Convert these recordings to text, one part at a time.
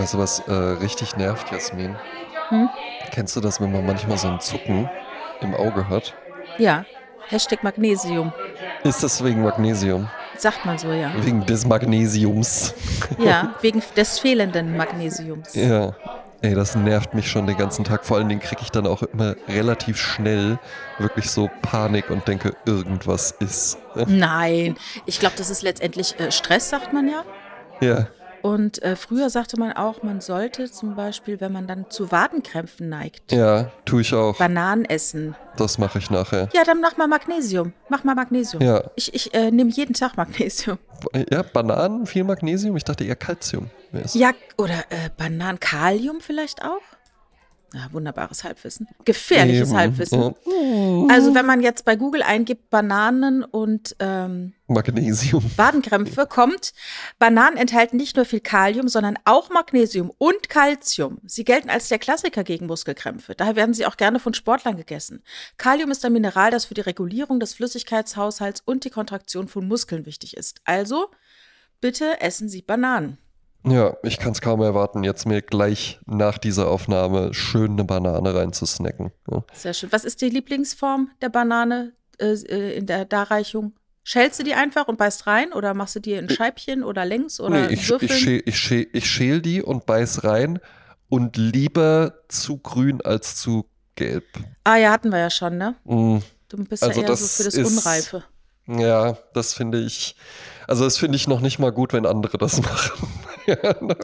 Weißt du, was äh, richtig nervt, Jasmin? Hm? Kennst du das, wenn man manchmal so ein Zucken im Auge hat? Ja. Hashtag Magnesium. Ist das wegen Magnesium? Sagt man so, ja. Wegen des Magnesiums. Ja, wegen des fehlenden Magnesiums. Ja. Ey, das nervt mich schon den ganzen Tag. Vor allen Dingen kriege ich dann auch immer relativ schnell wirklich so Panik und denke, irgendwas ist. Nein, ich glaube, das ist letztendlich äh, Stress, sagt man ja. Ja. Und äh, früher sagte man auch, man sollte zum Beispiel, wenn man dann zu Wadenkrämpfen neigt. Ja, tue ich auch. Bananen essen. Das mache ich nachher. Ja, dann mach mal Magnesium. Mach mal Magnesium. Ja. Ich, ich äh, nehme jeden Tag Magnesium. Ja, Bananen, viel Magnesium. Ich dachte eher Kalzium. Ja, oder äh, Bananen, Kalium vielleicht auch? Ja, wunderbares Halbwissen. Gefährliches Eben. Halbwissen. Ja. Also wenn man jetzt bei Google eingibt Bananen und ähm, Magnesium. Wadenkrämpfe kommt, Bananen enthalten nicht nur viel Kalium, sondern auch Magnesium und Calcium. Sie gelten als der Klassiker gegen Muskelkrämpfe. Daher werden sie auch gerne von Sportlern gegessen. Kalium ist ein Mineral, das für die Regulierung des Flüssigkeitshaushalts und die Kontraktion von Muskeln wichtig ist. Also bitte essen Sie Bananen. Ja, ich kann es kaum erwarten, jetzt mir gleich nach dieser Aufnahme schön eine Banane reinzusnacken. Ja. Sehr schön. Was ist die Lieblingsform der Banane äh, äh, in der Darreichung? Schälst du die einfach und beißt rein oder machst du die in Scheibchen oder längs oder nee, ich, ich, schäl, ich, schäl, ich schäl die und beiß rein und lieber zu grün als zu gelb. Ah ja, hatten wir ja schon, ne? Mm. Du bist also ja eher so für das ist, Unreife. Ja, das finde ich, also das finde ich noch nicht mal gut, wenn andere das machen.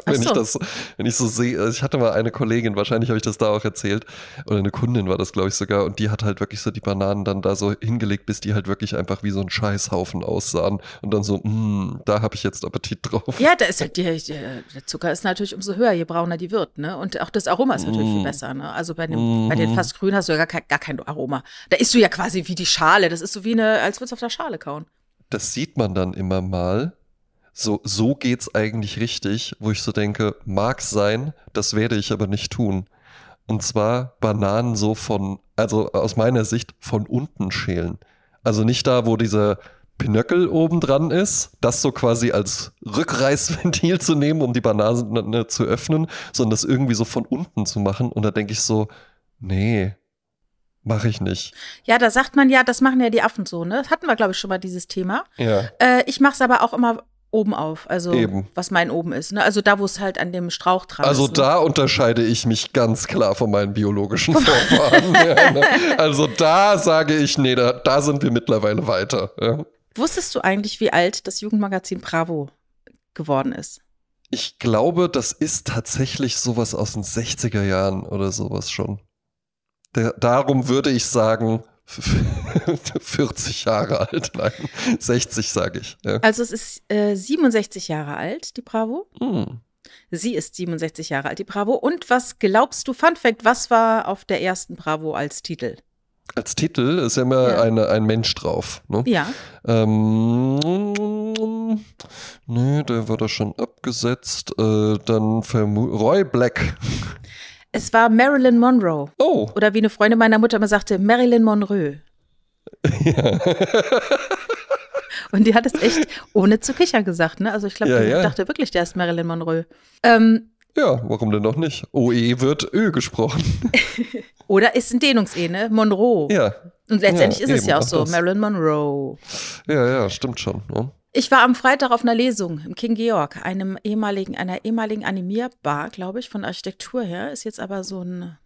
Wenn so. ich das, wenn ich so sehe, also ich hatte mal eine Kollegin, wahrscheinlich habe ich das da auch erzählt, oder eine Kundin war das, glaube ich, sogar, und die hat halt wirklich so die Bananen dann da so hingelegt, bis die halt wirklich einfach wie so ein Scheißhaufen aussahen. Und dann so, mh, hm, da habe ich jetzt Appetit drauf. Ja, da ist halt die, der Zucker ist natürlich umso höher, je brauner die wird, ne? Und auch das Aroma ist natürlich mm. viel besser, ne? Also bei, dem, mm. bei den fast grün hast du ja gar kein, gar kein Aroma. Da isst du ja quasi wie die Schale. Das ist so wie eine, als würdest du auf der Schale kauen. Das sieht man dann immer mal, so, so geht's eigentlich richtig, wo ich so denke, mag sein, das werde ich aber nicht tun. Und zwar Bananen so von, also aus meiner Sicht von unten schälen. Also nicht da, wo dieser Pinöckel oben dran ist, das so quasi als Rückreißventil zu nehmen, um die Banane zu öffnen, sondern das irgendwie so von unten zu machen. Und da denke ich so, nee, mache ich nicht. Ja, da sagt man ja, das machen ja die Affen so, ne? Das hatten wir, glaube ich, schon mal dieses Thema. Ja. Äh, ich mache es aber auch immer oben auf, also Eben. was mein oben ist. Ne? Also da, wo es halt an dem Strauch dran also ist. Also da unterscheide ich mich ganz klar von meinen biologischen Vorfahren. ja, ne? Also da sage ich, nee, da, da sind wir mittlerweile weiter. Ja. Wusstest du eigentlich, wie alt das Jugendmagazin Bravo geworden ist? Ich glaube, das ist tatsächlich sowas aus den 60er Jahren oder sowas schon. Der, darum würde ich sagen, 40 Jahre alt, nein, 60 sage ich. Ja. Also es ist äh, 67 Jahre alt, die Bravo. Hm. Sie ist 67 Jahre alt, die Bravo. Und was glaubst du, Fun Fact, was war auf der ersten Bravo als Titel? Als Titel ist ja immer ja. Eine, ein Mensch drauf. Ne? Ja. Ähm, nee, der war da schon abgesetzt. Äh, dann Roy Black. Es war Marilyn Monroe. Oh. Oder wie eine Freundin meiner Mutter immer sagte, Marilyn Monroe. Ja. Und die hat es echt ohne zu kichern gesagt, ne? Also ich glaube, ja, die ja. dachte wirklich, der ist Marilyn Monroe. Ähm, ja, warum denn noch nicht? OE wird Ö gesprochen. Oder ist ein Dehnungs-E, ne? Monroe. Ja. Und letztendlich ist es ja auch so, das. Marilyn Monroe. Ja, ja, stimmt schon. Ne? Ich war am Freitag auf einer Lesung im King Georg, einem ehemaligen, einer ehemaligen Animierbar, glaube ich, von Architektur her. Ist jetzt aber so ein,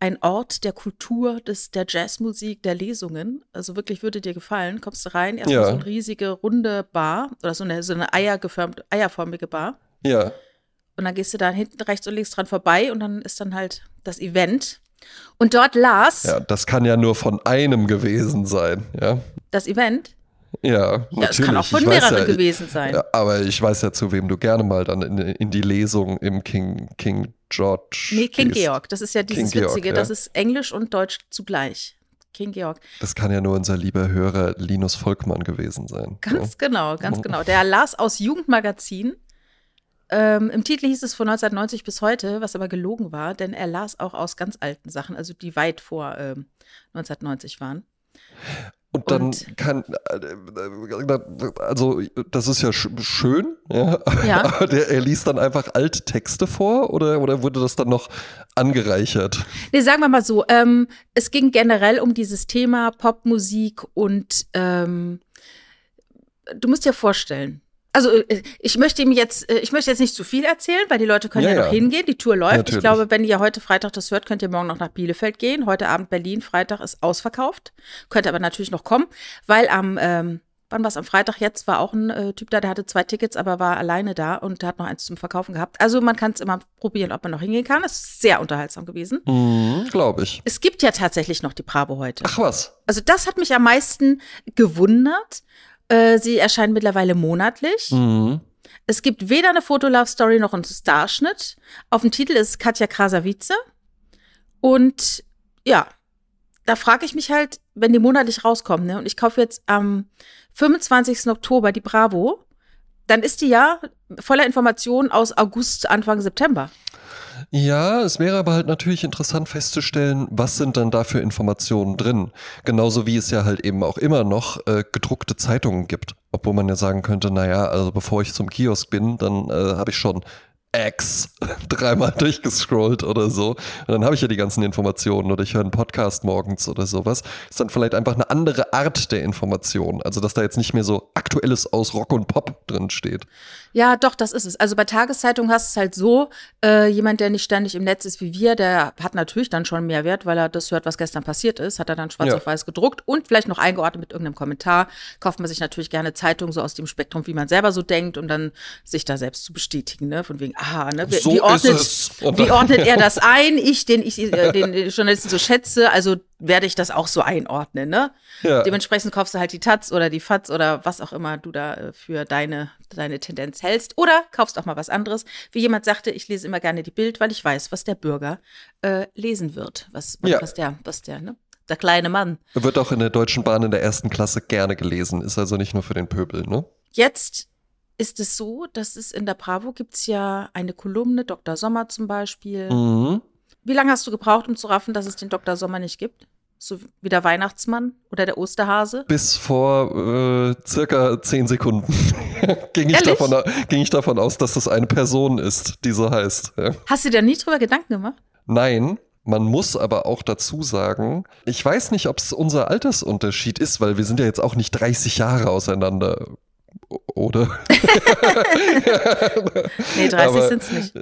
ein Ort der Kultur, des, der Jazzmusik, der Lesungen. Also wirklich würde dir gefallen. Kommst du rein, erstmal ja. so eine riesige runde Bar oder so eine, so eine eiergeförmte, eierförmige Bar. Ja. Und dann gehst du da hinten rechts und links dran vorbei und dann ist dann halt das Event. Und dort las. Ja, das kann ja nur von einem gewesen sein, ja. Das Event? Ja, natürlich. Ja, es kann auch von mehreren ja, gewesen sein. Ja, aber ich weiß ja, zu wem du gerne mal dann in, in die Lesung im King, King George. Nee, King gehst. Georg. Das ist ja dieses King Witzige. Georg, das ist Englisch und Deutsch zugleich. King Georg. Das kann ja nur unser lieber Hörer Linus Volkmann gewesen sein. Ganz so. genau, ganz genau. Der las aus Jugendmagazin. Ähm, Im Titel hieß es von 1990 bis heute, was aber gelogen war, denn er las auch aus ganz alten Sachen, also die weit vor ähm, 1990 waren. Und dann und, kann, äh, also das ist ja sch schön, ja. ja. Aber der, er liest dann einfach Alttexte vor oder, oder wurde das dann noch angereichert? Nee, sagen wir mal so, ähm, es ging generell um dieses Thema Popmusik und ähm, du musst dir vorstellen, also äh, ich möchte ihm jetzt, äh, ich möchte jetzt nicht zu viel erzählen, weil die Leute können ja, ja noch hingehen. Die Tour läuft. Natürlich. Ich glaube, wenn ihr heute Freitag das hört, könnt ihr morgen noch nach Bielefeld gehen. Heute Abend Berlin, Freitag ist ausverkauft. Könnte aber natürlich noch kommen, weil am ähm, wann war es am Freitag jetzt, war auch ein äh, Typ da, der hatte zwei Tickets, aber war alleine da und hat noch eins zum Verkaufen gehabt. Also man kann es immer probieren, ob man noch hingehen kann. Es ist sehr unterhaltsam gewesen. Mhm, Glaube ich. Es gibt ja tatsächlich noch die Bravo heute. Ach was. Also das hat mich am meisten gewundert. Äh, sie erscheint mittlerweile monatlich. Mhm. Es gibt weder eine Fotolove-Story noch einen Starschnitt. Auf dem Titel ist Katja Krasavice. Und ja, da frage ich mich halt, wenn die monatlich rauskommen, ne, und ich kaufe jetzt am 25. Oktober die Bravo, dann ist die ja voller Informationen aus August, Anfang September. Ja, es wäre aber halt natürlich interessant festzustellen, was sind dann da für Informationen drin. Genauso wie es ja halt eben auch immer noch äh, gedruckte Zeitungen gibt. Obwohl man ja sagen könnte, naja, also bevor ich zum Kiosk bin, dann äh, habe ich schon X dreimal durchgescrollt oder so. Und dann habe ich ja die ganzen Informationen oder ich höre einen Podcast morgens oder sowas. Ist dann vielleicht einfach eine andere Art der Information. Also, dass da jetzt nicht mehr so Aktuelles aus Rock und Pop drin steht. Ja, doch, das ist es. Also bei Tageszeitungen hast du es halt so, äh, jemand, der nicht ständig im Netz ist wie wir, der hat natürlich dann schon mehr Wert, weil er das hört, was gestern passiert ist, hat er dann schwarz ja. auf weiß gedruckt und vielleicht noch eingeordnet mit irgendeinem Kommentar. Kauft man sich natürlich gerne Zeitungen so aus dem Spektrum, wie man selber so denkt und dann sich da selbst zu bestätigen, ne? Von wegen, aha, ne? Wie, so wie ordnet, wie ordnet er das ein? Ich, den ich äh, den Journalisten so schätze, also werde ich das auch so einordnen, ne? Ja. Dementsprechend kaufst du halt die Taz oder die Fatz oder was auch immer du da äh, für deine, deine Tendenz hältst. Oder kaufst auch mal was anderes. Wie jemand sagte, ich lese immer gerne die Bild, weil ich weiß, was der Bürger äh, lesen wird. Was, ja. was der, was der, ne? Der kleine Mann. Wird auch in der Deutschen Bahn in der ersten Klasse gerne gelesen, ist also nicht nur für den Pöbel, ne? Jetzt ist es so, dass es in der Bravo gibt es ja eine Kolumne, Dr. Sommer zum Beispiel. Mhm. Wie lange hast du gebraucht, um zu raffen, dass es den Dr. Sommer nicht gibt? So wie der Weihnachtsmann oder der Osterhase? Bis vor äh, circa zehn Sekunden ging, ich davon, ging ich davon aus, dass das eine Person ist, die so heißt. Ja. Hast du dir nie drüber Gedanken gemacht? Nein, man muss aber auch dazu sagen, ich weiß nicht, ob es unser Altersunterschied ist, weil wir sind ja jetzt auch nicht 30 Jahre auseinander. Oder? nee, 30 sind es nicht.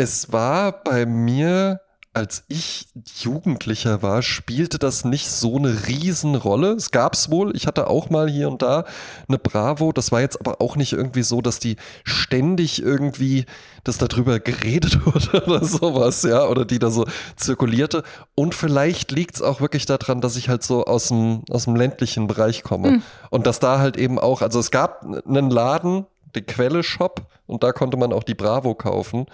Es war bei mir als ich Jugendlicher war, spielte das nicht so eine Riesenrolle. Es gab es wohl, ich hatte auch mal hier und da eine Bravo. Das war jetzt aber auch nicht irgendwie so, dass die ständig irgendwie, dass darüber geredet wurde oder sowas, ja, oder die da so zirkulierte. Und vielleicht liegt es auch wirklich daran, dass ich halt so aus dem, aus dem ländlichen Bereich komme. Mhm. Und dass da halt eben auch, also es gab einen Laden, den Quelle-Shop, und da konnte man auch die Bravo kaufen.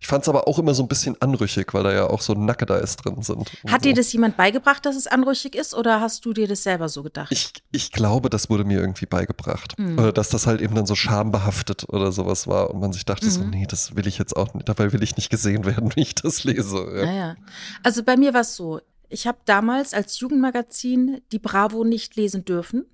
Ich fand es aber auch immer so ein bisschen anrüchig, weil da ja auch so Nackedeis drin sind. Hat so. dir das jemand beigebracht, dass es anrüchig ist oder hast du dir das selber so gedacht? Ich, ich glaube, das wurde mir irgendwie beigebracht. Mhm. Oder dass das halt eben dann so schambehaftet oder sowas war und man sich dachte mhm. so, nee, das will ich jetzt auch nicht, dabei will ich nicht gesehen werden, wie ich das lese. Ja. Naja. Also bei mir war es so, ich habe damals als Jugendmagazin die Bravo nicht lesen dürfen.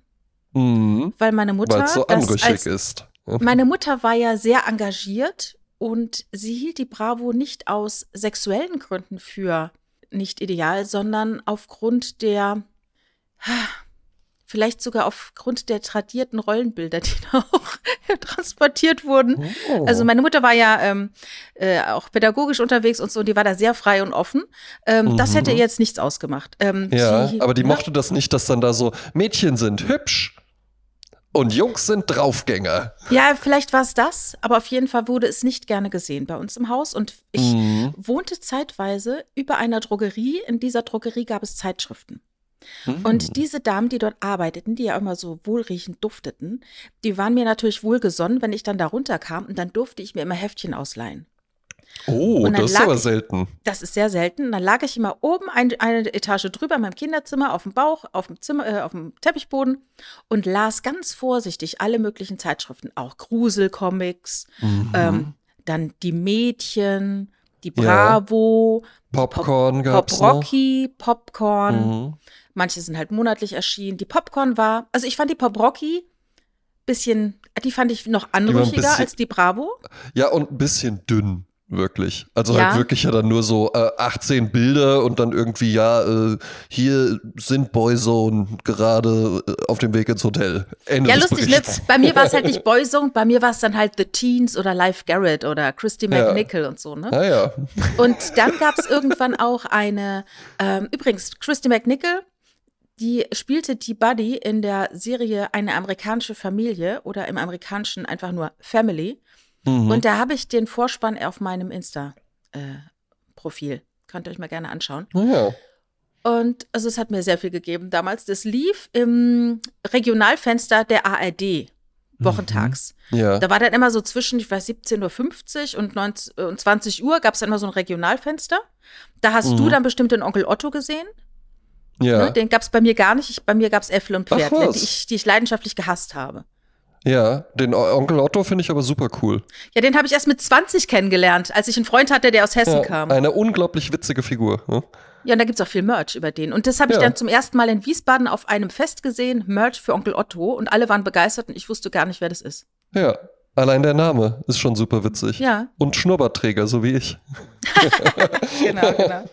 Mhm. Weil meine Mutter. Weil es so anrüchig ist. Meine Mutter war ja sehr engagiert und sie hielt die Bravo nicht aus sexuellen Gründen für nicht ideal, sondern aufgrund der, vielleicht sogar aufgrund der tradierten Rollenbilder, die da auch transportiert wurden. Oh. Also meine Mutter war ja ähm, äh, auch pädagogisch unterwegs und so, die war da sehr frei und offen. Ähm, mhm. Das hätte ihr jetzt nichts ausgemacht. Ähm, ja, sie, aber die mochte das nicht, dass dann da so Mädchen sind hübsch und Jungs sind Draufgänger. Ja, vielleicht war es das, aber auf jeden Fall wurde es nicht gerne gesehen bei uns im Haus. Und ich mhm. wohnte zeitweise über einer Drogerie. In dieser Drogerie gab es Zeitschriften. Mhm. Und diese Damen, die dort arbeiteten, die ja immer so wohlriechend dufteten, die waren mir natürlich wohlgesonnen, wenn ich dann da runterkam und dann durfte ich mir immer Heftchen ausleihen. Oh, das ist aber ich, selten. Das ist sehr selten. Und dann lag ich immer oben ein, eine Etage drüber in meinem Kinderzimmer auf dem Bauch, auf dem Zimmer, äh, auf dem Teppichboden und las ganz vorsichtig alle möglichen Zeitschriften, auch Gruselcomics, mhm. ähm, dann die Mädchen, die Bravo, ja. Popcorn Pop, Pop Rocky, Popcorn. Mhm. manche sind halt monatlich erschienen. Die Popcorn war, also ich fand die Pop Rocky bisschen, die fand ich noch anrüchiger bisschen- als die Bravo. Ja, und ein bisschen dünn, wirklich. Also Ja. halt wirklich ja dann nur so äh, 18 Bilder und dann irgendwie, ja, äh, hier sind Boyzone gerade äh, auf dem Weg ins Hotel. Ende Ja, lustig? Berichts. Bei mir war es halt nicht Boyzone, bei mir war es dann halt The Teens oder Live Garrett oder Christy Ja. McNichol und so, ne? Ah ja. Und dann gab es irgendwann auch eine, ähm, übrigens, Christy McNichol, die spielte die Buddy in der Serie Eine amerikanische Familie oder im amerikanischen einfach nur Family. Mhm. Und da habe ich den Vorspann auf meinem Insta-Profil. Könnt ihr euch mal gerne anschauen. Ja. Und also es hat mir sehr viel gegeben damals. Das lief im Regionalfenster der ARD wochentags. Ja. Da war dann immer so zwischen, ich weiß, 17.50 Uhr und, 19, äh, und 20 Uhr gab es dann immer so ein Regionalfenster. Da hast du Mhm. dann bestimmt den Onkel Otto gesehen. Ja. Ne? Den gab es bei mir gar nicht. Ich, bei mir gab es Äffel und Pferd, die ich, die ich leidenschaftlich gehasst habe. Ja. Den Onkel Otto finde ich aber super cool. Ja, den habe ich erst mit 20 kennengelernt, als ich einen Freund hatte, der aus Hessen Ja, kam. eine unglaublich witzige Figur. Ne? Ja, und da gibt es auch viel Merch über den. Und das habe ich Ja. dann zum ersten Mal in Wiesbaden auf einem Fest gesehen, Merch für Onkel Otto. Und alle waren begeistert und ich wusste gar nicht, wer das ist. Ja. Allein der Name ist schon super witzig. Ja. Und Schnurrbartträger, so wie ich. genau, genau.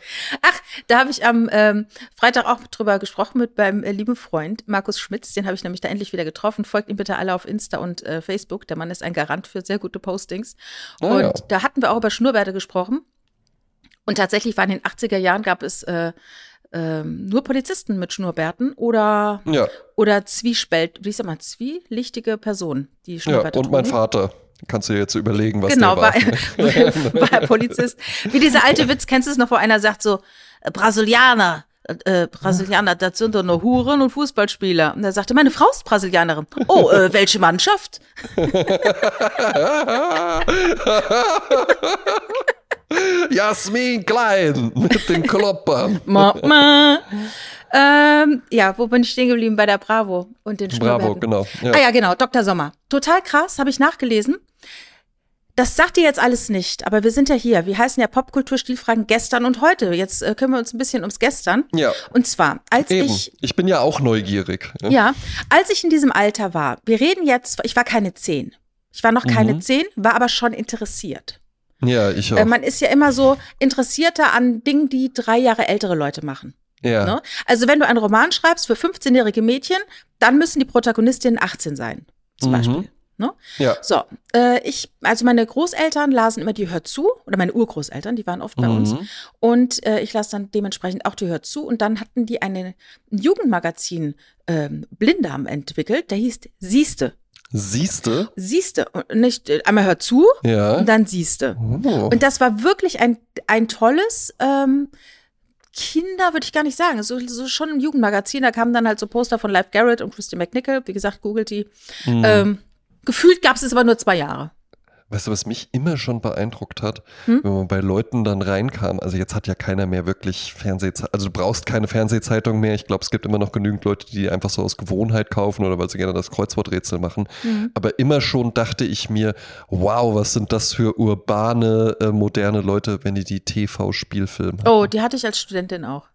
Ach, da habe ich am ähm, Freitag auch drüber gesprochen mit meinem äh, lieben Freund Markus Schmitz. Den habe ich nämlich da endlich wieder getroffen. Folgt ihm bitte alle auf Insta und äh, Facebook. Der Mann ist ein Garant für sehr gute Postings. Ah, und ja. da hatten wir auch über Schnurrbärte gesprochen. Und tatsächlich war in den 80er Jahren gab es äh, ähm, nur Polizisten mit Schnurrbärten oder, Ja. oder Zwiespalt, wie sag mal, zwielichtige Personen, die Ja. Schnurrbärte Und mein trugen. Vater. Kannst du dir jetzt überlegen, was Genau, der war, war. war er Polizist. Wie dieser alte Witz, kennst du es noch, wo einer sagt so, äh, Brasilianer, äh, Brasilianer, das sind doch nur Huren und Fußballspieler. Und er sagte, meine Frau ist Brasilianerin. Oh, äh, welche Mannschaft? Jasmin Klein mit den Kloppern. Ma, ma. Ähm, ja, wo bin ich stehen geblieben? Bei der Bravo und den Bravo, genau. Ja. Ah ja, genau, Dr. Sommer. Total krass, habe ich nachgelesen. Das sagt dir jetzt alles nicht, aber wir sind ja hier. Wir heißen ja Popkultur-Stilfragen gestern und heute. Jetzt äh, können wir uns ein bisschen ums Gestern. Ja. Und zwar, als Eben. ich Ich bin ja auch neugierig. ne? Ja, als ich in diesem Alter war, wir reden jetzt, ich war keine zehn. Ich war noch keine Mhm. zehn, war aber schon interessiert. Ja, ich auch. Äh, man ist ja immer so interessierter an Dingen, die drei Jahre ältere Leute machen. ja. Ne? Also wenn du einen Roman schreibst für 15-jährige Mädchen, dann müssen die Protagonistinnen 18 sein, zum Mhm. Beispiel. Ne? ja. So, äh, ich, also meine Großeltern lasen immer die Hör zu, oder meine Urgroßeltern, die waren oft bei uns. Mhm. Und äh, ich las dann dementsprechend auch die Hör zu. Und dann hatten die eine, ein Jugendmagazin ähm, Blinddarm entwickelt, der hieß Siehste. Siehste? Siehste. Nicht äh, einmal hör zu Ja. und dann siehste. Oh. Und das war wirklich ein, ein tolles ähm, Kinder, würde ich gar nicht sagen. So, so schon ein Jugendmagazin. Da kamen dann halt so Poster von Live Garrett und Christy McNichol. Wie gesagt, googelt die. Mhm. Ähm, gefühlt gab es es aber nur zwei Jahre. Weißt du, was mich immer schon beeindruckt hat, Hm? wenn man bei Leuten dann reinkam, also jetzt hat ja keiner mehr wirklich Fernsehzeitung, also du brauchst keine Fernsehzeitung mehr. Ich glaube, es gibt immer noch genügend Leute, die einfach so aus Gewohnheit kaufen oder weil sie gerne das Kreuzworträtsel machen. Mhm. Aber immer schon dachte ich mir, wow, was sind das für urbane, äh, moderne Leute, wenn die die TV-Spielfilme Oh, die hatte ich als Studentin auch.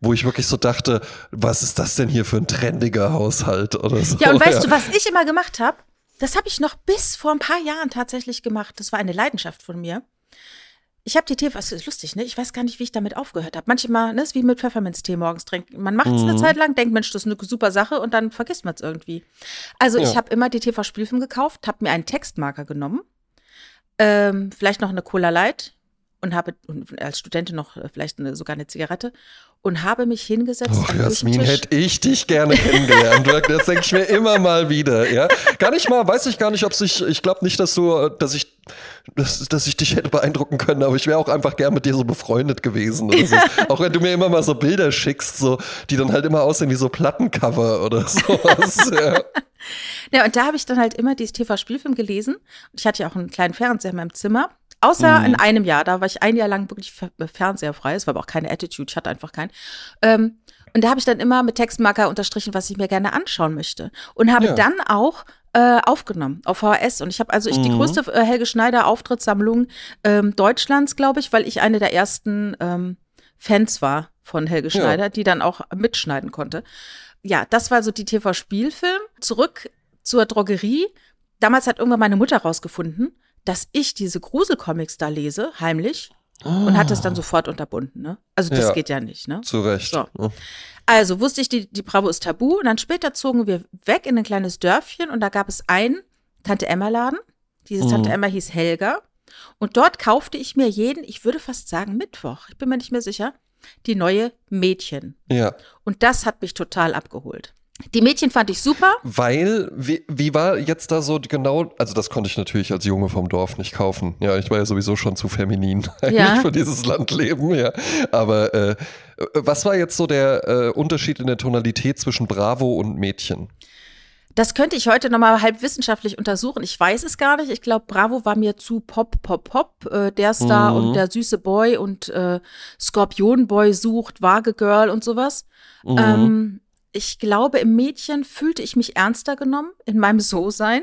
Wo ich wirklich so dachte, was ist das denn hier für ein trendiger Haushalt oder so. Ja, und weißt du, was ich immer gemacht habe? Das habe ich noch bis vor ein paar Jahren tatsächlich gemacht. Das war eine Leidenschaft von mir. Ich habe die Tee, was ist lustig, ne? Ich weiß gar nicht, wie ich damit aufgehört habe. Manchmal, ne, ist wie mit Pfefferminztee morgens trinken. Man macht es eine Mhm. Zeit lang, denkt, Mensch, das ist eine super Sache und dann vergisst man es irgendwie. Also ich Ja. habe immer die TV-Spielfilm gekauft, habe mir einen Textmarker genommen, ähm, vielleicht noch eine Cola Light und habe und als Studentin noch äh, vielleicht eine, sogar eine Zigarette und habe mich hingesetzt Och, Jasmin, hätte ich dich gerne kennengelernt. Das denke ich mir immer mal wieder. Ja, gar nicht mal, weiß ich gar nicht, ob sich, ich glaube nicht, dass du, dass ich, dass, dass ich dich hätte beeindrucken können, aber ich wäre auch einfach gern mit dir so befreundet gewesen. So. auch wenn du mir immer mal so Bilder schickst, so, die dann halt immer aussehen wie so Plattencover oder sowas. ja. Ja, und da habe ich dann halt immer dieses TV-Spielfilm gelesen. Und ich hatte ja auch einen kleinen Fernseher in meinem Zimmer. Außer Mhm. in einem Jahr, da war ich ein Jahr lang wirklich fer- fernseherfrei. Es war aber auch keine Attitude, ich hatte einfach keinen. Ähm, und da habe ich dann immer mit Textmarker unterstrichen, was ich mir gerne anschauen möchte. Und habe Ja. dann auch äh, aufgenommen auf VHS. Und ich habe also ich die Mhm. größte äh, Helge Schneider Auftrittssammlung ähm, Deutschlands, glaube ich, weil ich eine der ersten ähm, Fans war von Helge Ja. Schneider, die dann auch mitschneiden konnte. Ja, das war so die TV-Spielfilm. Zurück zur Drogerie. Damals hat irgendwann meine Mutter rausgefunden, dass ich diese Gruselcomics da lese, heimlich, und hat das dann sofort unterbunden. Ne? Also das Ja. geht ja nicht. Ne? Zu Recht. So. Also wusste ich, die, die Bravo ist tabu. Und dann später zogen wir weg in ein kleines Dörfchen und da gab es einen Tante Emma-Laden. Diese Mhm. Tante Emma hieß Helga. Und dort kaufte ich mir jeden, ich würde fast sagen Mittwoch, ich bin mir nicht mehr sicher, die neue Mädchen. Ja. Und das hat mich total abgeholt. Die Mädchen fand ich super. Weil, wie, wie war jetzt da so genau, also das konnte ich natürlich als Junge vom Dorf nicht kaufen. Ja, ich war ja sowieso schon zu feminin eigentlich Ja. für dieses Landleben, ja. Aber äh, was war jetzt so der äh, Unterschied in der Tonalität zwischen Bravo und Mädchen? Das könnte ich heute nochmal halb wissenschaftlich untersuchen. Ich weiß es gar nicht. Ich glaube, Bravo war mir zu Pop, Pop, Pop. Äh, der Star Mhm. und der süße Boy und äh, Skorpion Boy sucht, Waage Girl und sowas. Mhm. Ähm, ich glaube, im Mädchen fühlte ich mich ernster genommen in meinem So-Sein.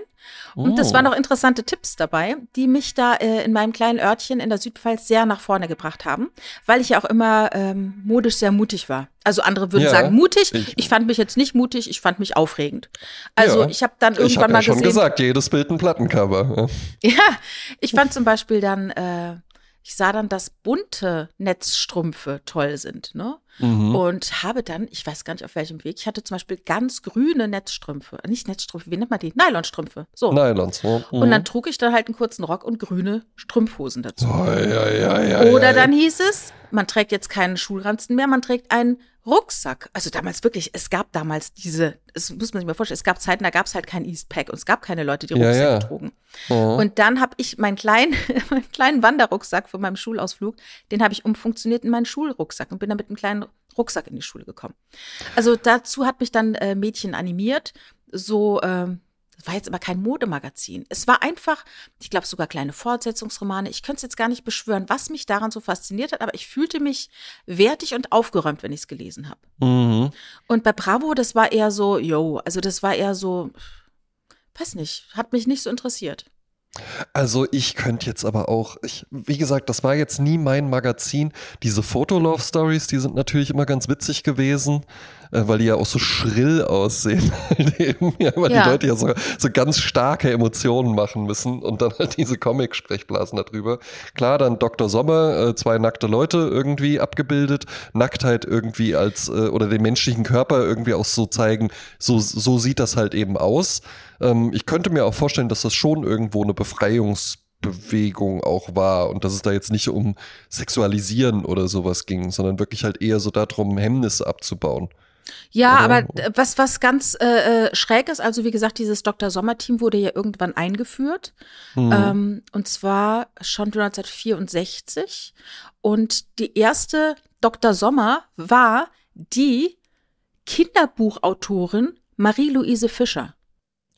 Und es Oh. waren auch interessante Tipps dabei, die mich da äh, in meinem kleinen Örtchen in der Südpfalz sehr nach vorne gebracht haben, weil ich ja auch immer ähm, modisch sehr mutig war. Also andere würden Ja, sagen mutig. ich- Ich, fand mich jetzt nicht mutig, ich fand mich aufregend. Also Ja. ich habe dann ich irgendwann habe mal ja schon gesehen. gesagt, jedes Bild ein Plattencover. Ja, ich fand zum Beispiel dann, äh, ich sah dann, dass bunte Netzstrümpfe toll sind, ne? Mhm. Und habe dann, ich weiß gar nicht auf welchem Weg, ich hatte zum Beispiel ganz grüne Netzstrümpfe. Nicht Netzstrümpfe, wie nennt man die? Nylonstrümpfe. So. Nylons. Mhm. Und dann trug ich dann halt einen kurzen Rock und grüne Strumpfhosen dazu. Oh, ja, ja, ja, Oder ja, dann hieß es, man trägt jetzt keinen Schulranzen mehr, man trägt einen Rucksack. Also damals wirklich, es gab damals diese, es muss man sich mal vorstellen, es gab Zeiten, da gab es halt kein Eastpack und es gab keine Leute, die Ja, Rucksäcke ja. trugen. Mhm. Und dann habe ich meinen kleinen, meinen kleinen Wanderrucksack von meinem Schulausflug, den habe ich umfunktioniert in meinen Schulrucksack und bin dann mit einem kleinen Rucksack in die Schule gekommen. Also dazu hat mich dann äh, Mädchen animiert, so, ähm, das war jetzt aber kein Modemagazin. Es war einfach, ich glaube sogar kleine Fortsetzungsromane. Ich könnte es jetzt gar nicht beschwören, was mich daran so fasziniert hat, aber ich fühlte mich wertig und aufgeräumt, wenn ich es gelesen habe. Mhm. Und bei Bravo, das war eher so, yo, also das war eher so, weiß nicht, hat mich nicht so interessiert. Also ich könnte jetzt aber auch, ich, wie gesagt, das war jetzt nie mein Magazin. Diese Fotolove-Stories, die sind natürlich immer ganz witzig gewesen, weil die ja auch so schrill aussehen. Halt eben, ja, weil Ja. die Leute ja so, so ganz starke Emotionen machen müssen und dann halt diese Comic-Sprechblasen darüber. Klar, dann Dr. Sommer, äh, zwei nackte Leute irgendwie abgebildet, Nacktheit irgendwie als, äh, oder den menschlichen Körper irgendwie auch so zeigen, so, so sieht das halt eben aus. Ähm, ich könnte mir auch vorstellen, dass das schon irgendwo eine Befreiungsbewegung auch war und dass es da jetzt nicht um Sexualisieren oder sowas ging, sondern wirklich halt eher so darum, Hemmnisse abzubauen. Ja, Oder? aber d- was, was ganz äh, äh, schräg ist, also wie gesagt, dieses Dr. Sommer-Team wurde ja irgendwann eingeführt. Mhm. Ähm, und zwar schon 1964. Und die erste Dr. Sommer war die Kinderbuchautorin Marie-Louise Fischer.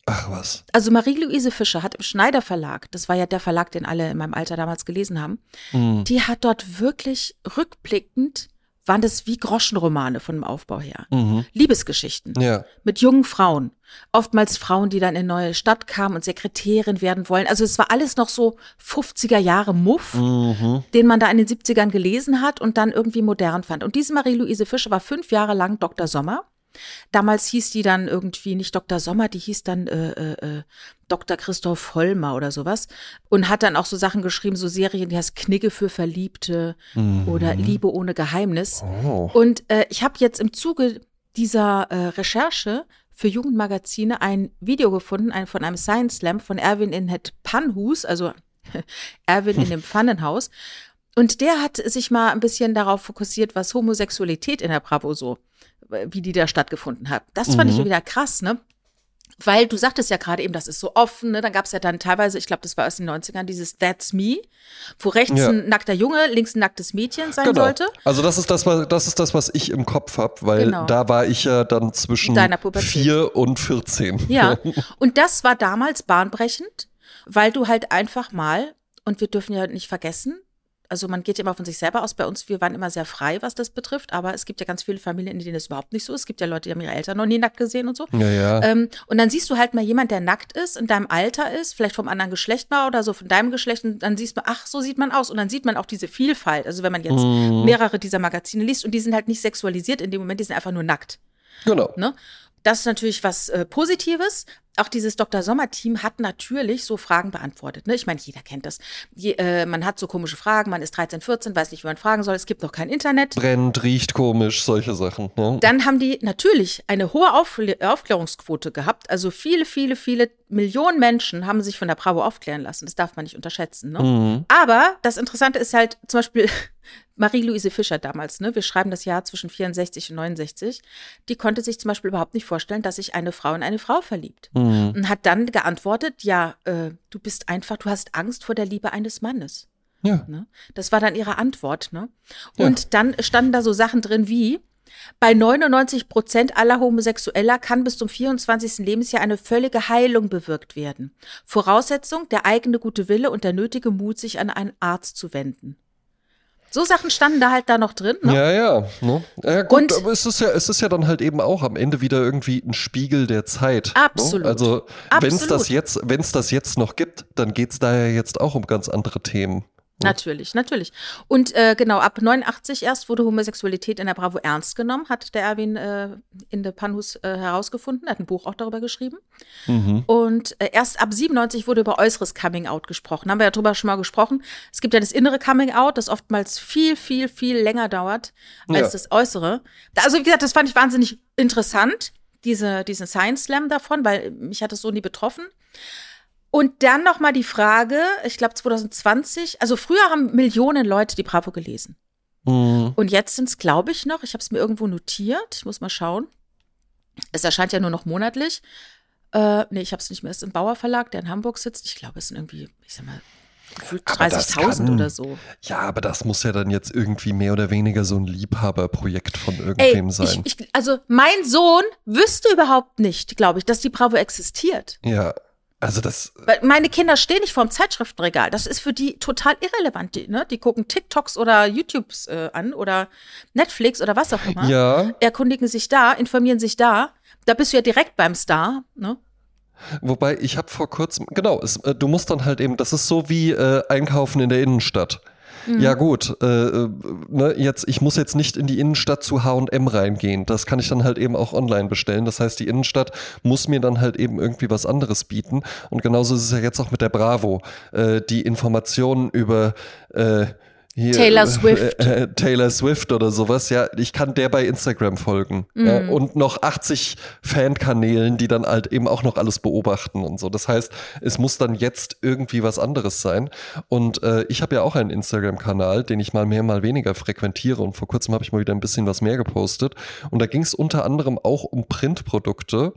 Ach was. Also Marie-Louise Fischer hat im Schneider Verlag, das war ja der Verlag, den alle in meinem Alter damals gelesen haben, Mhm. die hat dort wirklich rückblickend, waren das wie Groschenromane von dem Aufbau her. Mhm. Liebesgeschichten Ja. mit jungen Frauen. Oftmals Frauen, die dann in eine neue Stadt kamen und Sekretärin werden wollen. Also es war alles noch so 50er Jahre Muff, Mhm. den man da in den 70ern gelesen hat und dann irgendwie modern fand. Und diese Marie-Louise Fischer war fünf Jahre lang Dr. Sommer. Damals hieß die dann irgendwie nicht Dr. Sommer, die hieß dann äh, äh, äh, Dr. Christoph Hollmer oder sowas. Und hat dann auch so Sachen geschrieben, so Serien, die heißt Knigge für Verliebte oder Liebe ohne Geheimnis. Oh. Und äh, ich habe jetzt im Zuge dieser äh, Recherche für Jugendmagazine ein Video gefunden, ein, von einem Science Slam von Erwin in het Pannhus, also Erwin in dem Pfannenhaus. Und der hat sich mal ein bisschen darauf fokussiert, was Homosexualität in der Bravo so, wie die da stattgefunden hat. Das fand ich Mhm. wieder krass, ne? Weil du sagtest ja gerade eben, das ist so offen, ne? Dann gab es ja dann teilweise, ich glaube, das war aus den 90ern, dieses That's Me, wo rechts Ja. ein nackter Junge, links ein nacktes Mädchen sein Genau. sollte. Also das ist das, was das ist das, was ich im Kopf habe, weil Genau. da war ich ja dann zwischen. 4 und 14. Ja, und das war damals bahnbrechend, weil du halt einfach mal, und wir dürfen ja nicht vergessen, Also man geht ja immer von sich selber aus. Bei uns, wir waren immer sehr frei, was das betrifft, aber es gibt ja ganz viele Familien, in denen es überhaupt nicht so ist. Es gibt ja Leute, die haben ihre Eltern noch nie nackt gesehen und so. Ja, ja. Ähm, und dann siehst du halt mal jemand, der nackt ist, in deinem Alter ist, vielleicht vom anderen Geschlecht mal oder so von deinem Geschlecht und dann siehst du, ach, so sieht man aus. Und dann sieht man auch diese Vielfalt. Also wenn man jetzt Mhm. mehrere dieser Magazine liest und die sind halt nicht sexualisiert in dem Moment, die sind einfach nur nackt. Genau. Ne? Das ist natürlich was äh, Positives. Auch dieses Dr. Sommer-Team hat natürlich so Fragen beantwortet. Ne? Ich meine, jeder kennt das. Je, äh, man hat so komische Fragen, man ist 13, 14, weiß nicht, wie man fragen soll. Es gibt noch kein Internet. Brennt, riecht komisch, solche Sachen. Ne? Dann haben die natürlich eine hohe Aufkl Aufklärungsquote gehabt. Also viele, viele, viele Millionen Menschen haben sich von der Bravo aufklären lassen. Das darf man nicht unterschätzen. Ne? Mhm. Aber das Interessante ist halt zum Beispiel Marie-Louise Fischer damals, ne? wir schreiben das Jahr zwischen 64 und 69, die konnte sich zum Beispiel überhaupt nicht vorstellen, dass sich eine Frau in eine Frau verliebt. Mhm. Und hat dann geantwortet, ja, äh, du bist einfach, du hast Angst vor der Liebe eines Mannes. Ja. Ne? Das war dann ihre Antwort. Ne? Ja. Und dann standen da so Sachen drin wie, bei 99 Prozent aller Homosexueller kann bis zum 24. Lebensjahr eine völlige Heilung bewirkt werden. Voraussetzung, der eigene gute Wille und der nötige Mut, sich an einen Arzt zu wenden. So Sachen standen da halt da noch drin. Ne? Ja, ja. Ne? ja gut, Und- aber es ist ja, es ist ja dann halt eben auch am Ende wieder irgendwie ein Spiegel der Zeit. Absolut. Ne? Also wenn es das jetzt, wenn es das jetzt noch gibt, dann geht es da ja jetzt auch um ganz andere Themen. Natürlich, natürlich. Und äh, genau, ab 89 erst wurde Homosexualität in der Bravo ernst genommen, hat der Erwin äh, in der Panhus äh, herausgefunden. Er hat ein Buch auch darüber geschrieben. Mhm. Und äh, erst ab 97 wurde über äußeres Coming-out gesprochen. Haben wir ja drüber schon mal gesprochen. Es gibt ja das innere Coming-out, das oftmals viel, viel, viel länger dauert als Ja. das äußere. Also wie gesagt, das fand ich wahnsinnig interessant, diese, diesen Science Slam davon, weil mich hat das so nie betroffen. Und dann noch mal die Frage, ich glaube 2020, also früher haben Millionen Leute die Bravo gelesen. Mhm. Und jetzt sind es, glaube ich, noch, ich habe es mir irgendwo notiert, ich muss mal schauen. Es erscheint ja nur noch monatlich. Äh, nee, ich habe es nicht mehr. Es ist im Bauer Verlag, der in Hamburg sitzt. Ich glaube, es sind irgendwie, ich sag mal, gefühlt Aber das 30.000 kann- oder so. Ja, aber das muss ja dann jetzt irgendwie mehr oder weniger so ein Liebhaberprojekt von irgendwem Ey, sein. ich, ich, also mein Sohn wüsste überhaupt nicht, glaube ich, dass die Bravo existiert. ja, also das, Weil meine Kinder stehen nicht vorm Zeitschriftenregal. Das ist für die total irrelevant. Die, ne? die gucken TikToks oder YouTubes äh, an oder Netflix oder was auch immer. ja, Erkundigen sich da, informieren sich da. Da bist du ja direkt beim Star. Ne? wobei ich habe vor kurzem, genau, es, äh, du musst dann halt eben, das ist so wie äh, Einkaufen in der Innenstadt. Mhm. Ja gut, äh, äh, ne, jetzt, ich muss jetzt nicht in die Innenstadt zu H&M reingehen. Das kann ich dann halt eben auch online bestellen. Das heißt, die Innenstadt muss mir dann halt eben irgendwie was anderes bieten. Und genauso ist es ja jetzt auch mit der Bravo. Äh, die Informationen über äh, hier, Taylor Swift. Äh, äh, Taylor Swift oder sowas, ja, ich kann der bei Instagram folgen. Ja, Mhm. und noch 80 Fankanälen, die dann halt eben auch noch alles beobachten und so. Das heißt, es muss dann jetzt irgendwie was anderes sein. Und äh, ich habe ja auch einen Instagram-Kanal, den ich mal mehr, mal weniger frequentiere. Und vor kurzem habe ich mal wieder ein bisschen was mehr gepostet. Und da ging es unter anderem auch um Printprodukte.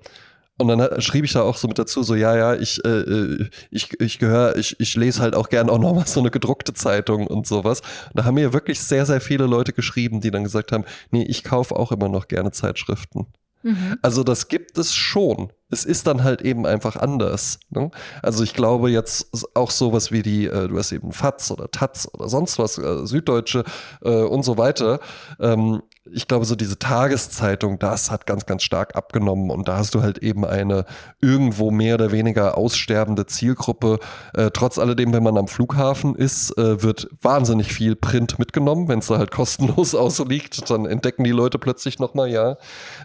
Und dann schrieb ich da auch so mit dazu, so, ja, ja, ich, äh, äh, ich, ich gehöre, ich, ich lese halt auch gern auch noch mal so eine gedruckte Zeitung und sowas. Und da haben mir wirklich sehr, sehr viele Leute geschrieben, die dann gesagt haben, nee, ich kaufe auch immer noch gerne Zeitschriften. Mhm. Also das gibt es schon. Es ist dann halt eben einfach anders. Ne? Also ich glaube jetzt auch sowas wie die, äh, du hast eben FATS oder TATS oder sonst was, äh, Süddeutsche äh, und so weiter. Ähm, ich glaube, so diese Tageszeitung, das hat ganz, ganz stark abgenommen und da hast du halt eben eine irgendwo mehr oder weniger aussterbende Zielgruppe. Äh, trotz alledem, wenn man am Flughafen ist, äh, wird wahnsinnig viel Print mitgenommen. Wenn es da halt kostenlos ausliegt, dann entdecken die Leute plötzlich nochmal, ja.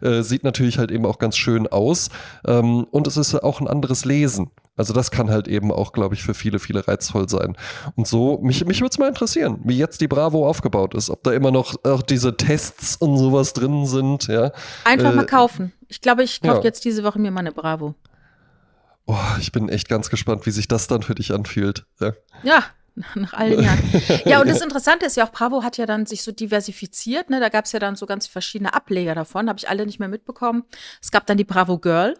Äh, sieht natürlich halt eben auch ganz schön aus. Ähm, und es ist auch ein anderes Lesen. Also das kann halt eben auch, glaube ich, für viele, viele reizvoll sein. Und so, mich, mich würde es mal interessieren, wie jetzt die Bravo aufgebaut ist. Ob da immer noch auch diese Tests und sowas drin sind, ja. Einfach Äh, mal kaufen. Ich glaube, ich kaufe ja. jetzt diese Woche mir mal eine Bravo. Oh, ich bin echt ganz gespannt, wie sich das dann für dich anfühlt. Ja. Ja, nach all den Jahren. Ja, und das Interessante ist ja auch, Bravo hat ja dann sich so diversifiziert. Ne? Da gab es ja dann so ganz verschiedene Ableger davon, habe ich alle nicht mehr mitbekommen. Es gab dann die Bravo Girl.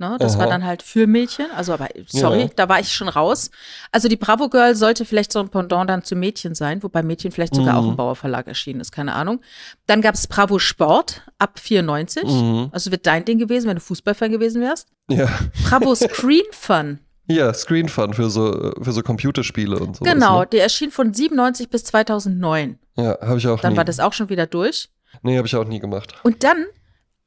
Ne, das Aha. war dann halt für Mädchen, also aber sorry, Ja. da war ich schon raus. Also die Bravo Girl sollte vielleicht so ein Pendant dann zu Mädchen sein, wobei Mädchen vielleicht sogar Mhm. auch im Bauer Verlag erschienen ist, keine Ahnung. Dann gab es Bravo Sport ab 94, Mhm. also wird dein Ding gewesen, wenn du Fußballfan gewesen wärst. ja. Bravo Screen Fun Ja, Screen Fun für so, für so Computerspiele und so. genau, Ne? der erschien von 97 bis 2009. Ja, habe ich auch Dann nie. war das auch schon wieder durch. nee, habe ich auch nie gemacht. Und dann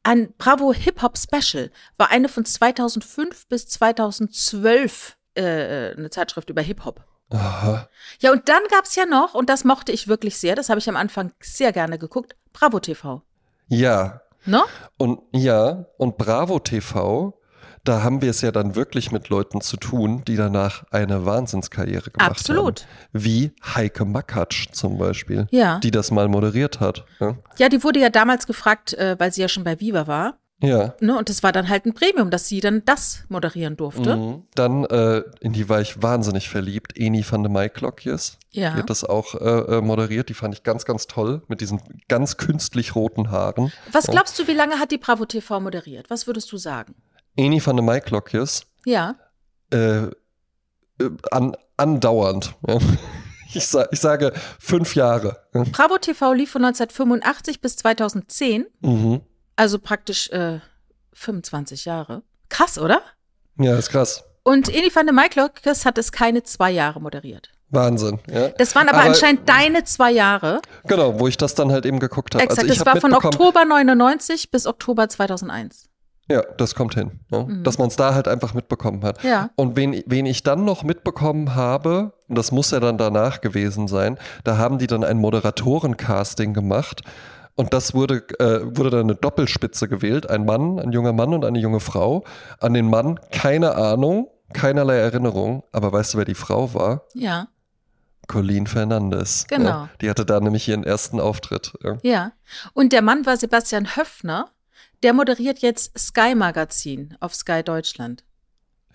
ein Bravo Hip Hop Special war eine von 2005 bis 2012 äh, eine Zeitschrift über Hip Hop. Aha. Ja, und dann gab es ja noch, und das mochte ich wirklich sehr, das habe ich am Anfang sehr gerne geguckt, Bravo TV. Ja, Ne? und ja, und Bravo TV, da haben wir es ja dann wirklich mit Leuten zu tun, die danach eine Wahnsinnskarriere gemacht Absolut. haben. Wie Heike Makatsch zum Beispiel, Ja. die das mal moderiert hat. Ja. Ja, die wurde ja damals gefragt, äh, weil sie ja schon bei Viva war. ja. Ne? Und es war dann halt ein Premium, dass sie dann das moderieren durfte. Mhm. Dann, äh, in die war ich wahnsinnig verliebt, Eni van de Maiklokjes. Ja. Die hat das auch äh, äh, moderiert, die fand ich ganz, ganz toll, mit diesen ganz künstlich roten Haaren. Was glaubst du, wie lange hat die Bravo TV moderiert? Was würdest du sagen? Eni van de Maiklokjes, Ja. äh, äh, an, andauernd. Ja. Ich, sa ich sage fünf Jahre. Ja. Bravo TV lief von 1985 bis 2010, Mhm. also praktisch äh, 25 Jahre. Krass, oder? ja, ist krass. Und Eni van de Maiklokes hat es keine zwei Jahre moderiert. Wahnsinn. Ja. Das waren aber, anscheinend deine zwei Jahre. Genau, wo ich das dann halt eben geguckt habe. Exakt, also ich das war von Oktober 99 bis Oktober 2001. Ja, das kommt hin. Ja? Dass man es da halt einfach mitbekommen hat. Mhm. Ja. Und wen, wen ich dann noch mitbekommen habe, und das muss ja dann danach gewesen sein, da haben die dann ein Moderatorencasting gemacht. Und das wurde, äh, wurde dann eine Doppelspitze gewählt. Ein Mann, ein junger Mann und eine junge Frau. An den Mann keine Ahnung, keinerlei Erinnerung. Aber weißt du, wer die Frau war? Ja, Colleen Fernandes. Genau. Ja, die hatte da nämlich ihren ersten Auftritt. Ja. ja. Und der Mann war Sebastian Höffner. Der moderiert jetzt Sky Magazin auf Sky Deutschland.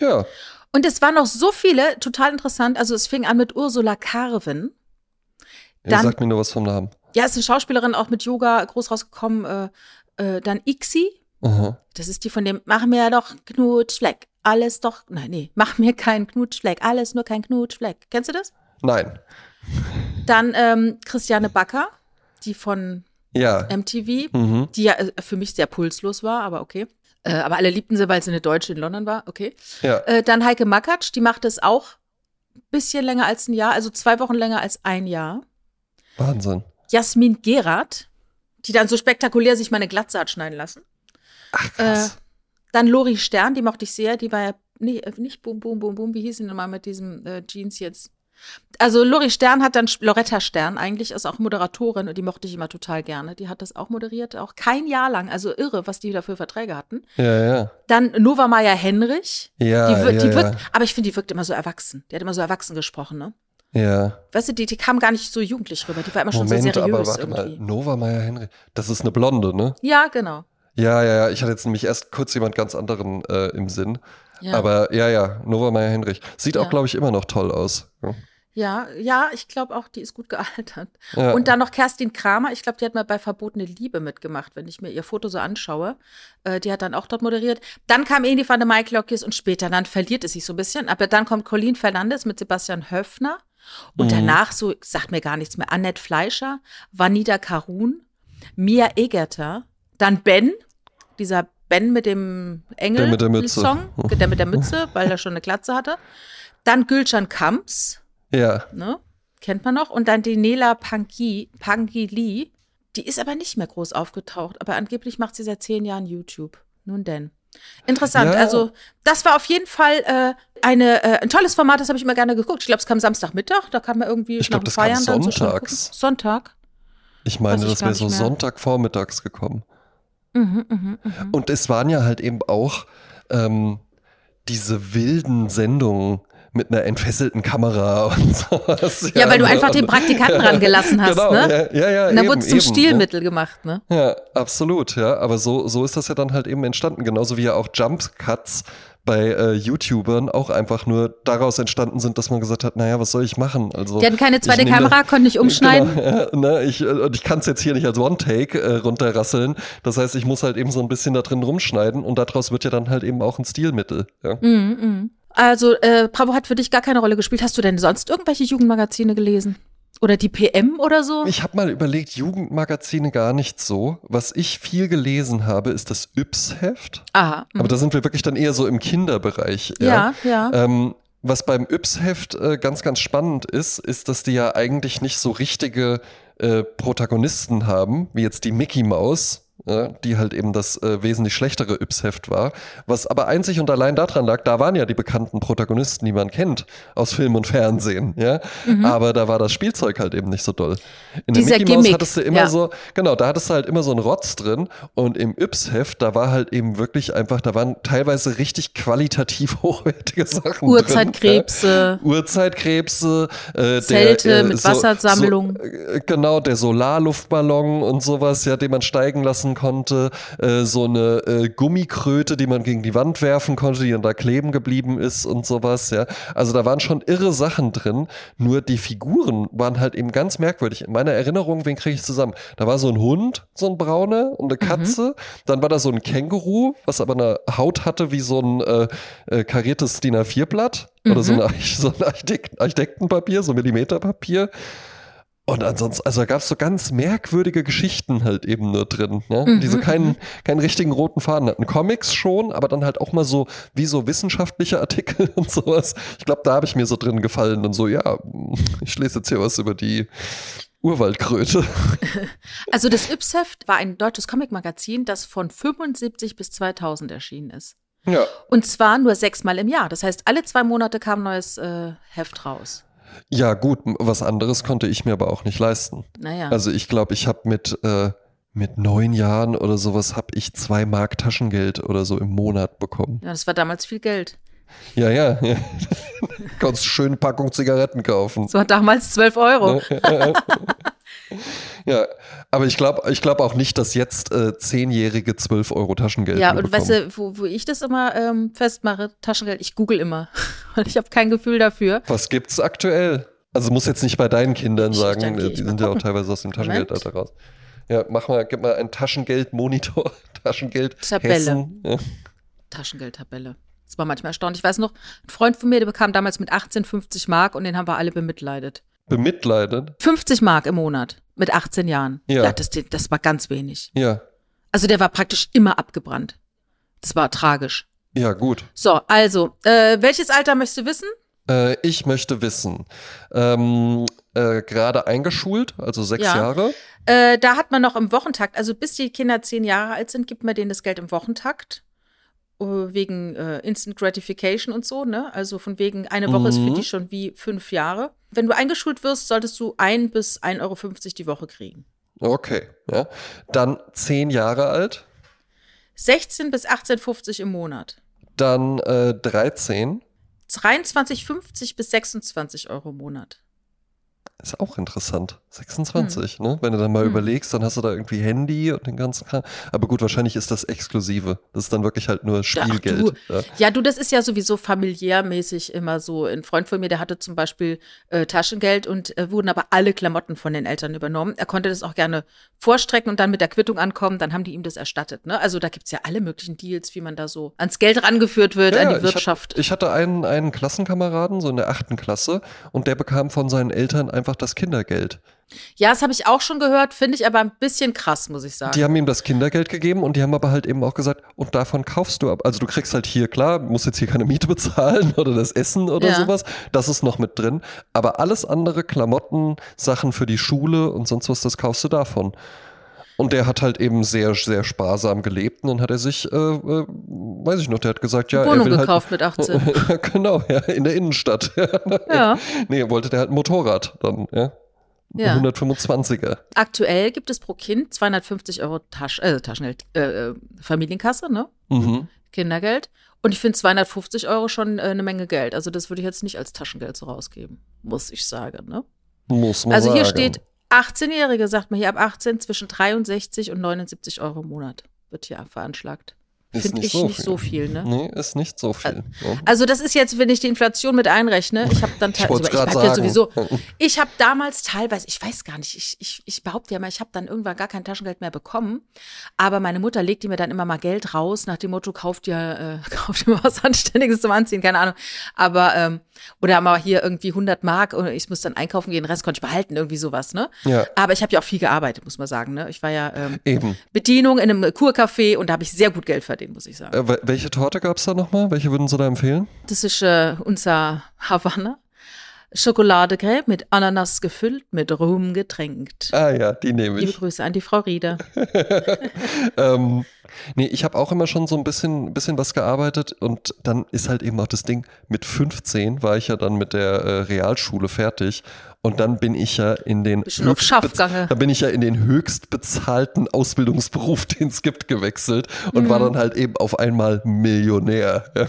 ja. Und es waren noch so viele, total interessant. Also es fing an mit Ursula Carven. Dann- sagt mir nur was vom Namen. Ja, ist eine Schauspielerin, auch mit Yoga groß rausgekommen. Äh, äh, dann Ixi. Aha. Das ist die von dem Mach mir doch Knutschfleck. Alles doch. Nein, nee. Mach mir keinen Knutschfleck. Alles nur kein Knutschfleck. Kennst du das? Nein. Dann ähm, Christiane Backer, die von Ja. MTV, Mhm. die ja äh, für mich sehr pulslos war, aber okay. Äh, aber alle liebten sie, weil sie eine Deutsche in London war, okay. Ja. Äh, dann Heike Makatsch, die macht es auch ein bisschen länger als ein Jahr, also zwei Wochen länger als ein Jahr. Wahnsinn. Jasmin Gerard, die dann so spektakulär sich meine Glatze hat schneiden lassen. Ach, Äh, krass. dann Lori Stern, die mochte ich sehr, die war ja nee, äh, nicht Boom, Boom, Boom, Boom, wie hieß sie nochmal mit diesem äh, Jeans jetzt? Also Lori Stern hat dann, Loretta Stern eigentlich, ist auch Moderatorin und die mochte ich immer total gerne. Die hat das auch moderiert, auch kein Jahr lang, also irre, was die da für Verträge hatten. ja, ja. Dann Nova Maya Henrich, Ja, die, ja, die ja. wirkt, aber ich finde, die wirkt immer so erwachsen. Die hat immer so erwachsen gesprochen, ne? ja. Weißt du, die, die kam gar nicht so jugendlich rüber, die war immer schon Moment, so seriös aber warte mal. irgendwie. Nova Meyer Henry. Das ist eine Blonde, ne? Ja, genau. Ja, ja, ja. Ich hatte jetzt nämlich erst kurz jemand ganz anderen äh, im Sinn. Ja. Aber ja, ja, Nova Meyer Henrich. Sieht auch, Ja. glaube ich, immer noch toll aus. Ja. Ja, ja, ich glaube auch, die ist gut gealtert. Ja. Und dann noch Kerstin Kramer. Ich glaube, die hat mal bei Verbotene Liebe mitgemacht, wenn ich mir ihr Foto so anschaue. Äh, die hat dann auch dort moderiert. Dann kam Eni van der Maiklokjes und später, dann verliert es sich so ein bisschen. Aber dann kommt Colleen Fernandes mit Sebastian Höfner. Und Mhm. danach, so sagt mir gar nichts mehr, Annette Fleischer, Vanida Karun, Mia Egerter, dann Ben, dieser Ben mit dem Engel Der mit der Mütze. Song, der mit der Mütze, weil er schon eine Glatze hatte. Dann Gülcan Kamps, Ja. ne? Kennt man noch. Und dann die Nela Pangi, Pangili. Die ist aber nicht mehr groß aufgetaucht. Aber angeblich macht sie seit zehn Jahren YouTube. Nun denn. Interessant. Ja. Also, das war auf jeden Fall äh, eine, äh, ein tolles Format, das habe ich immer gerne geguckt. Ich glaube, es kam Samstagmittag, da kam man irgendwie Ich glaub, das kam Feiern so schnell sonntags. gucken. Sonntag. Ich meine, ich das wäre so. Sonntagvormittags gekommen. Mhm, mhm, mhm. Und es waren ja halt eben auch ähm, diese wilden Sendungen mit einer entfesselten Kamera und sowas. Ja, weil du ne? einfach den Und- Praktikanten dran gelassen hast, genau, ne? Ja, ja, ja. Und dann wurde es zum eben, ne? Stilmittel gemacht, ne? Ja, absolut, ja. Aber so, so ist das ja dann halt eben entstanden. Genauso wie ja auch Jump Cuts bei äh, YouTubern auch einfach nur daraus entstanden sind, dass man gesagt hat, naja, was soll ich machen? Also, Die hatten keine zweite nehme- Kamera, konnten nicht umschneiden. Genau, ja, ne, ich, äh, und ich kann es jetzt hier nicht als One-Take äh, runterrasseln. Das heißt, ich muss halt eben so ein bisschen da drin rumschneiden und daraus wird ja dann halt eben auch ein Stilmittel. Ja. Mhm, mhm. Also, äh, Bravo hat für dich gar keine Rolle gespielt. Hast du denn sonst irgendwelche Jugendmagazine gelesen? Oder die PM oder so? Ich habe mal überlegt, Jugendmagazine gar nicht so. Was ich viel gelesen habe, ist das Yps-Heft. Aha. mhm. Aber da sind wir wirklich dann eher so im Kinderbereich. ja, ja. Ähm, was beim Yps-Heft äh, ganz, ganz spannend ist, ist, dass die ja eigentlich nicht so richtige äh, Protagonisten haben, wie jetzt die Mickey Maus, äh, die halt eben das äh, wesentlich schlechtere Yps-Heft war. Was aber einzig und allein daran lag, da waren ja die bekannten Protagonisten, die man kennt aus Film und Fernsehen, ja. Aber da war das Spielzeug halt eben nicht so doll. In der Mhm. Dieser Mickey Maus Gimmick, hattest du immer ja. so, genau, da hattest du halt immer so einen Rotz drin und im Yps-Heft, da war halt eben wirklich einfach, da waren teilweise richtig qualitativ hochwertige Sachen Urzeitkrebse. drin. Ja. Urzeitkrebse, äh, Zelte der, äh, mit so- Wassersammlung. So, äh, genau, der Solarluftballon und sowas, ja, den man steigen lassen konnte. Äh, so eine äh, Gummikröte, die man gegen die Wand werfen konnte, die dann da kleben geblieben ist und sowas, ja. Also da waren schon irre Sachen drin, nur die Figuren waren halt eben ganz merkwürdig. In meiner Erinnerung, wen kriege ich zusammen? Da war so ein Hund, so ein brauner und eine Katze. Dann war da so ein Känguru, was aber eine Haut hatte wie so ein äh, äh, kariertes DIN A4-Blatt oder so, eine, Arch- so ein Architekt Architektenpapier, so Millimeterpapier. Und ansonsten, also da gab es so ganz merkwürdige Geschichten halt eben nur drin, ne? die so keinen, keinen richtigen roten Faden hatten. Comics schon, aber dann halt auch mal so, wie so wissenschaftliche Artikel und sowas. Ich glaube, da habe ich mir so drin gefallen und so, ja, ich lese jetzt hier was über die Urwaldkröte. Also das Yps-Heft war ein deutsches Comicmagazin, das von 75 bis 2000 erschienen ist. Ja. Und zwar nur sechsmal im Jahr. Das heißt, alle zwei Monate kam ein neues äh, Heft raus. Ja, gut, was anderes konnte ich mir aber auch nicht leisten. Naja. Also ich glaube, ich habe mit, äh, mit neun Jahren oder sowas habe ich zwei Mark Taschengeld oder so im Monat bekommen. ja, das war damals viel Geld. Ja, ja. ja. Konntest schön Packung Zigaretten kaufen. Das war damals 12 Euro. Ja, aber ich glaube ich glaub auch nicht, dass jetzt äh, zehnjährige 12 Euro Taschengeld Ja, und weißt bekommen. du, wo, wo ich das immer ähm, festmache, Taschengeld, ich google immer. Weil ich habe kein Gefühl dafür. Was gibt's aktuell? Also muss jetzt nicht bei deinen Kindern Ich- sagen, geh äh, die sind ja auch teilweise aus dem. Taschengeldalter raus. Ja, mach mal, gib mal einen Taschengeldmonitor, Taschengeld Tabelle. Ja. Taschengeldtabelle. Das war manchmal erstaunlich. Ich weiß noch, ein Freund von mir, der bekam damals mit 18 50 Mark und den haben wir alle bemitleidet. Bemitleidet. 50 Mark im Monat mit 18 Jahren. Ja. das, das war ganz wenig. Ja, Also der war praktisch immer abgebrannt. Das war tragisch. ja, gut. So, also, äh, welches Alter möchtest du wissen? Äh, ich möchte wissen, ähm, äh, gerade eingeschult, also sechs Ja. Jahre. Äh, da hat man noch im Wochentakt, also bis die Kinder zehn Jahre alt sind, gibt man denen das Geld im Wochentakt. Äh, Wegen äh, Instant Gratification und so, ne? Also von wegen, eine Woche ist für Mhm. die schon wie fünf Jahre. Wenn du eingeschult wirst, solltest du ein bis 1,50 Euro die Woche kriegen. Okay, ja. Dann zehn Jahre alt, 16 bis 18,50 im Monat. dann äh, 13. 23,50 bis 26 Euro im Monat. Ist auch interessant. 26, ne? Wenn du dann mal überlegst, dann hast du da irgendwie Handy und den ganzen Kram. Aber gut, wahrscheinlich ist das exklusive. Das ist dann wirklich halt nur Spielgeld. du. ja. Ja, du, das ist ja sowieso familiärmäßig immer so. Ein Freund von mir, der hatte zum Beispiel äh, Taschengeld und äh, wurden aber alle Klamotten von den Eltern übernommen. Er konnte das auch gerne vorstrecken und dann mit der Quittung ankommen, dann haben die ihm das erstattet. Ne? Also da gibt's ja alle möglichen Deals, wie man da so ans Geld rangeführt wird, Ja, an die Wirtschaft. Ich, hab, ich hatte einen, einen Klassenkameraden, so in der achten Klasse, und der bekam von seinen Eltern einfach das Kindergeld. ja, das habe ich auch schon gehört, finde ich aber ein bisschen krass, muss ich sagen. Die haben ihm das Kindergeld gegeben und die haben aber halt eben auch gesagt, und davon kaufst du ab. Also du kriegst halt hier, klar, musst jetzt hier keine Miete bezahlen oder das Essen oder Ja. sowas. Das ist noch mit drin. Aber alles andere, Klamotten, Sachen für die Schule und sonst was, das kaufst du davon. Und der hat halt eben sehr, sehr sparsam gelebt und dann hat er sich, äh, äh, weiß ich noch, der hat gesagt, ja, Wohnung er will gekauft mit 18. halt. ja, genau, ja, in der Innenstadt. Ja. Nee, wollte der halt ein Motorrad dann, ja. Ja. 125er. Aktuell gibt es pro Kind 250 Euro Tasch äh, Taschengeld, äh, äh, Familienkasse, ne? Mhm. Kindergeld. Und ich finde 250 Euro schon äh, eine Menge Geld. Also das würde ich jetzt nicht als Taschengeld so rausgeben, muss ich sagen. Ne? Muss man Also hier sagen. steht 18-Jährige, sagt man hier ab 18, zwischen 63 und 79 Euro im Monat wird hier veranschlagt. Finde ich so nicht viel. so viel, ne? Nee, ist nicht so viel. Also, also das ist jetzt, wenn ich die Inflation mit einrechne, ich habe dann teilweise, ich, ich hab ja sowieso, ich habe damals teilweise, ich weiß gar nicht, ich, ich, ich behaupte ja mal, ich habe dann irgendwann gar kein Taschengeld mehr bekommen, aber meine Mutter legte mir dann immer mal Geld raus, nach dem Motto, kauft dir, äh, kauft dir mal was Anständiges zum Anziehen, keine Ahnung, aber, ähm, oder mal hier irgendwie 100 Mark und ich muss dann einkaufen gehen, den Rest konnte ich behalten, irgendwie sowas, ne? Ja. Aber ich habe ja auch viel gearbeitet, muss man sagen, ne? Ich war ja ähm, Eben. Bedienung in einem Kurcafé und da habe ich sehr gut Geld verdient, muss ich sagen. Äh, welche Torte gab es da nochmal? Welche würden Sie da empfehlen? Das ist äh, unser Havanna. Schokoladecreme mit Ananas gefüllt, mit Rum getränkt. Ah ja, die nehme ich. Liebe Grüße an die Frau Rieder. ähm, nee, ich habe auch immer schon so ein bisschen, bisschen was gearbeitet und dann ist halt eben auch das Ding, mit 15 war ich ja dann mit der äh, Realschule fertig und dann bin ich ja in den höchst da bin ich ja in den höchst bezahlten Ausbildungsberuf, den es gibt, gewechselt und mhm. war dann halt eben auf einmal Millionär.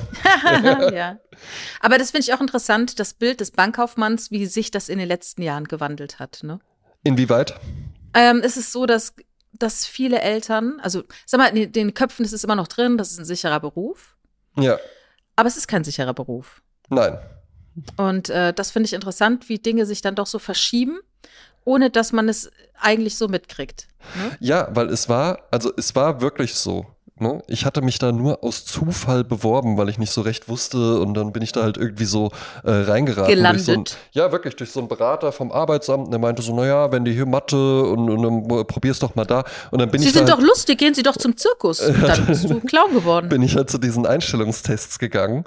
Ja. Aber das finde ich auch interessant, das Bild des Bankkaufmanns, wie sich das in den letzten Jahren gewandelt hat. Ne? Inwieweit? Ähm, es ist so, dass, dass viele Eltern, also sag mal, in den Köpfen ist es immer noch drin, das ist ein sicherer Beruf. Ja. Aber es ist kein sicherer Beruf. Nein. Und äh, das finde ich interessant, wie Dinge sich dann doch so verschieben, ohne dass man es eigentlich so mitkriegt. Ne? Ja, weil es war, also es war wirklich so. Ne? Ich hatte mich da nur aus Zufall beworben, weil ich nicht so recht wusste und dann bin ich da halt irgendwie so äh, reingeraten. Gelandet. So ein, ja, wirklich, durch so einen Berater vom Arbeitsamt. der meinte so, naja, wenn die hier Mathe und, und dann probier's doch mal da. Und dann bin Sie ich sind da doch halt, lustig, gehen Sie doch zum Zirkus. Dann bist du Clown geworden. Bin ich halt zu diesen Einstellungstests gegangen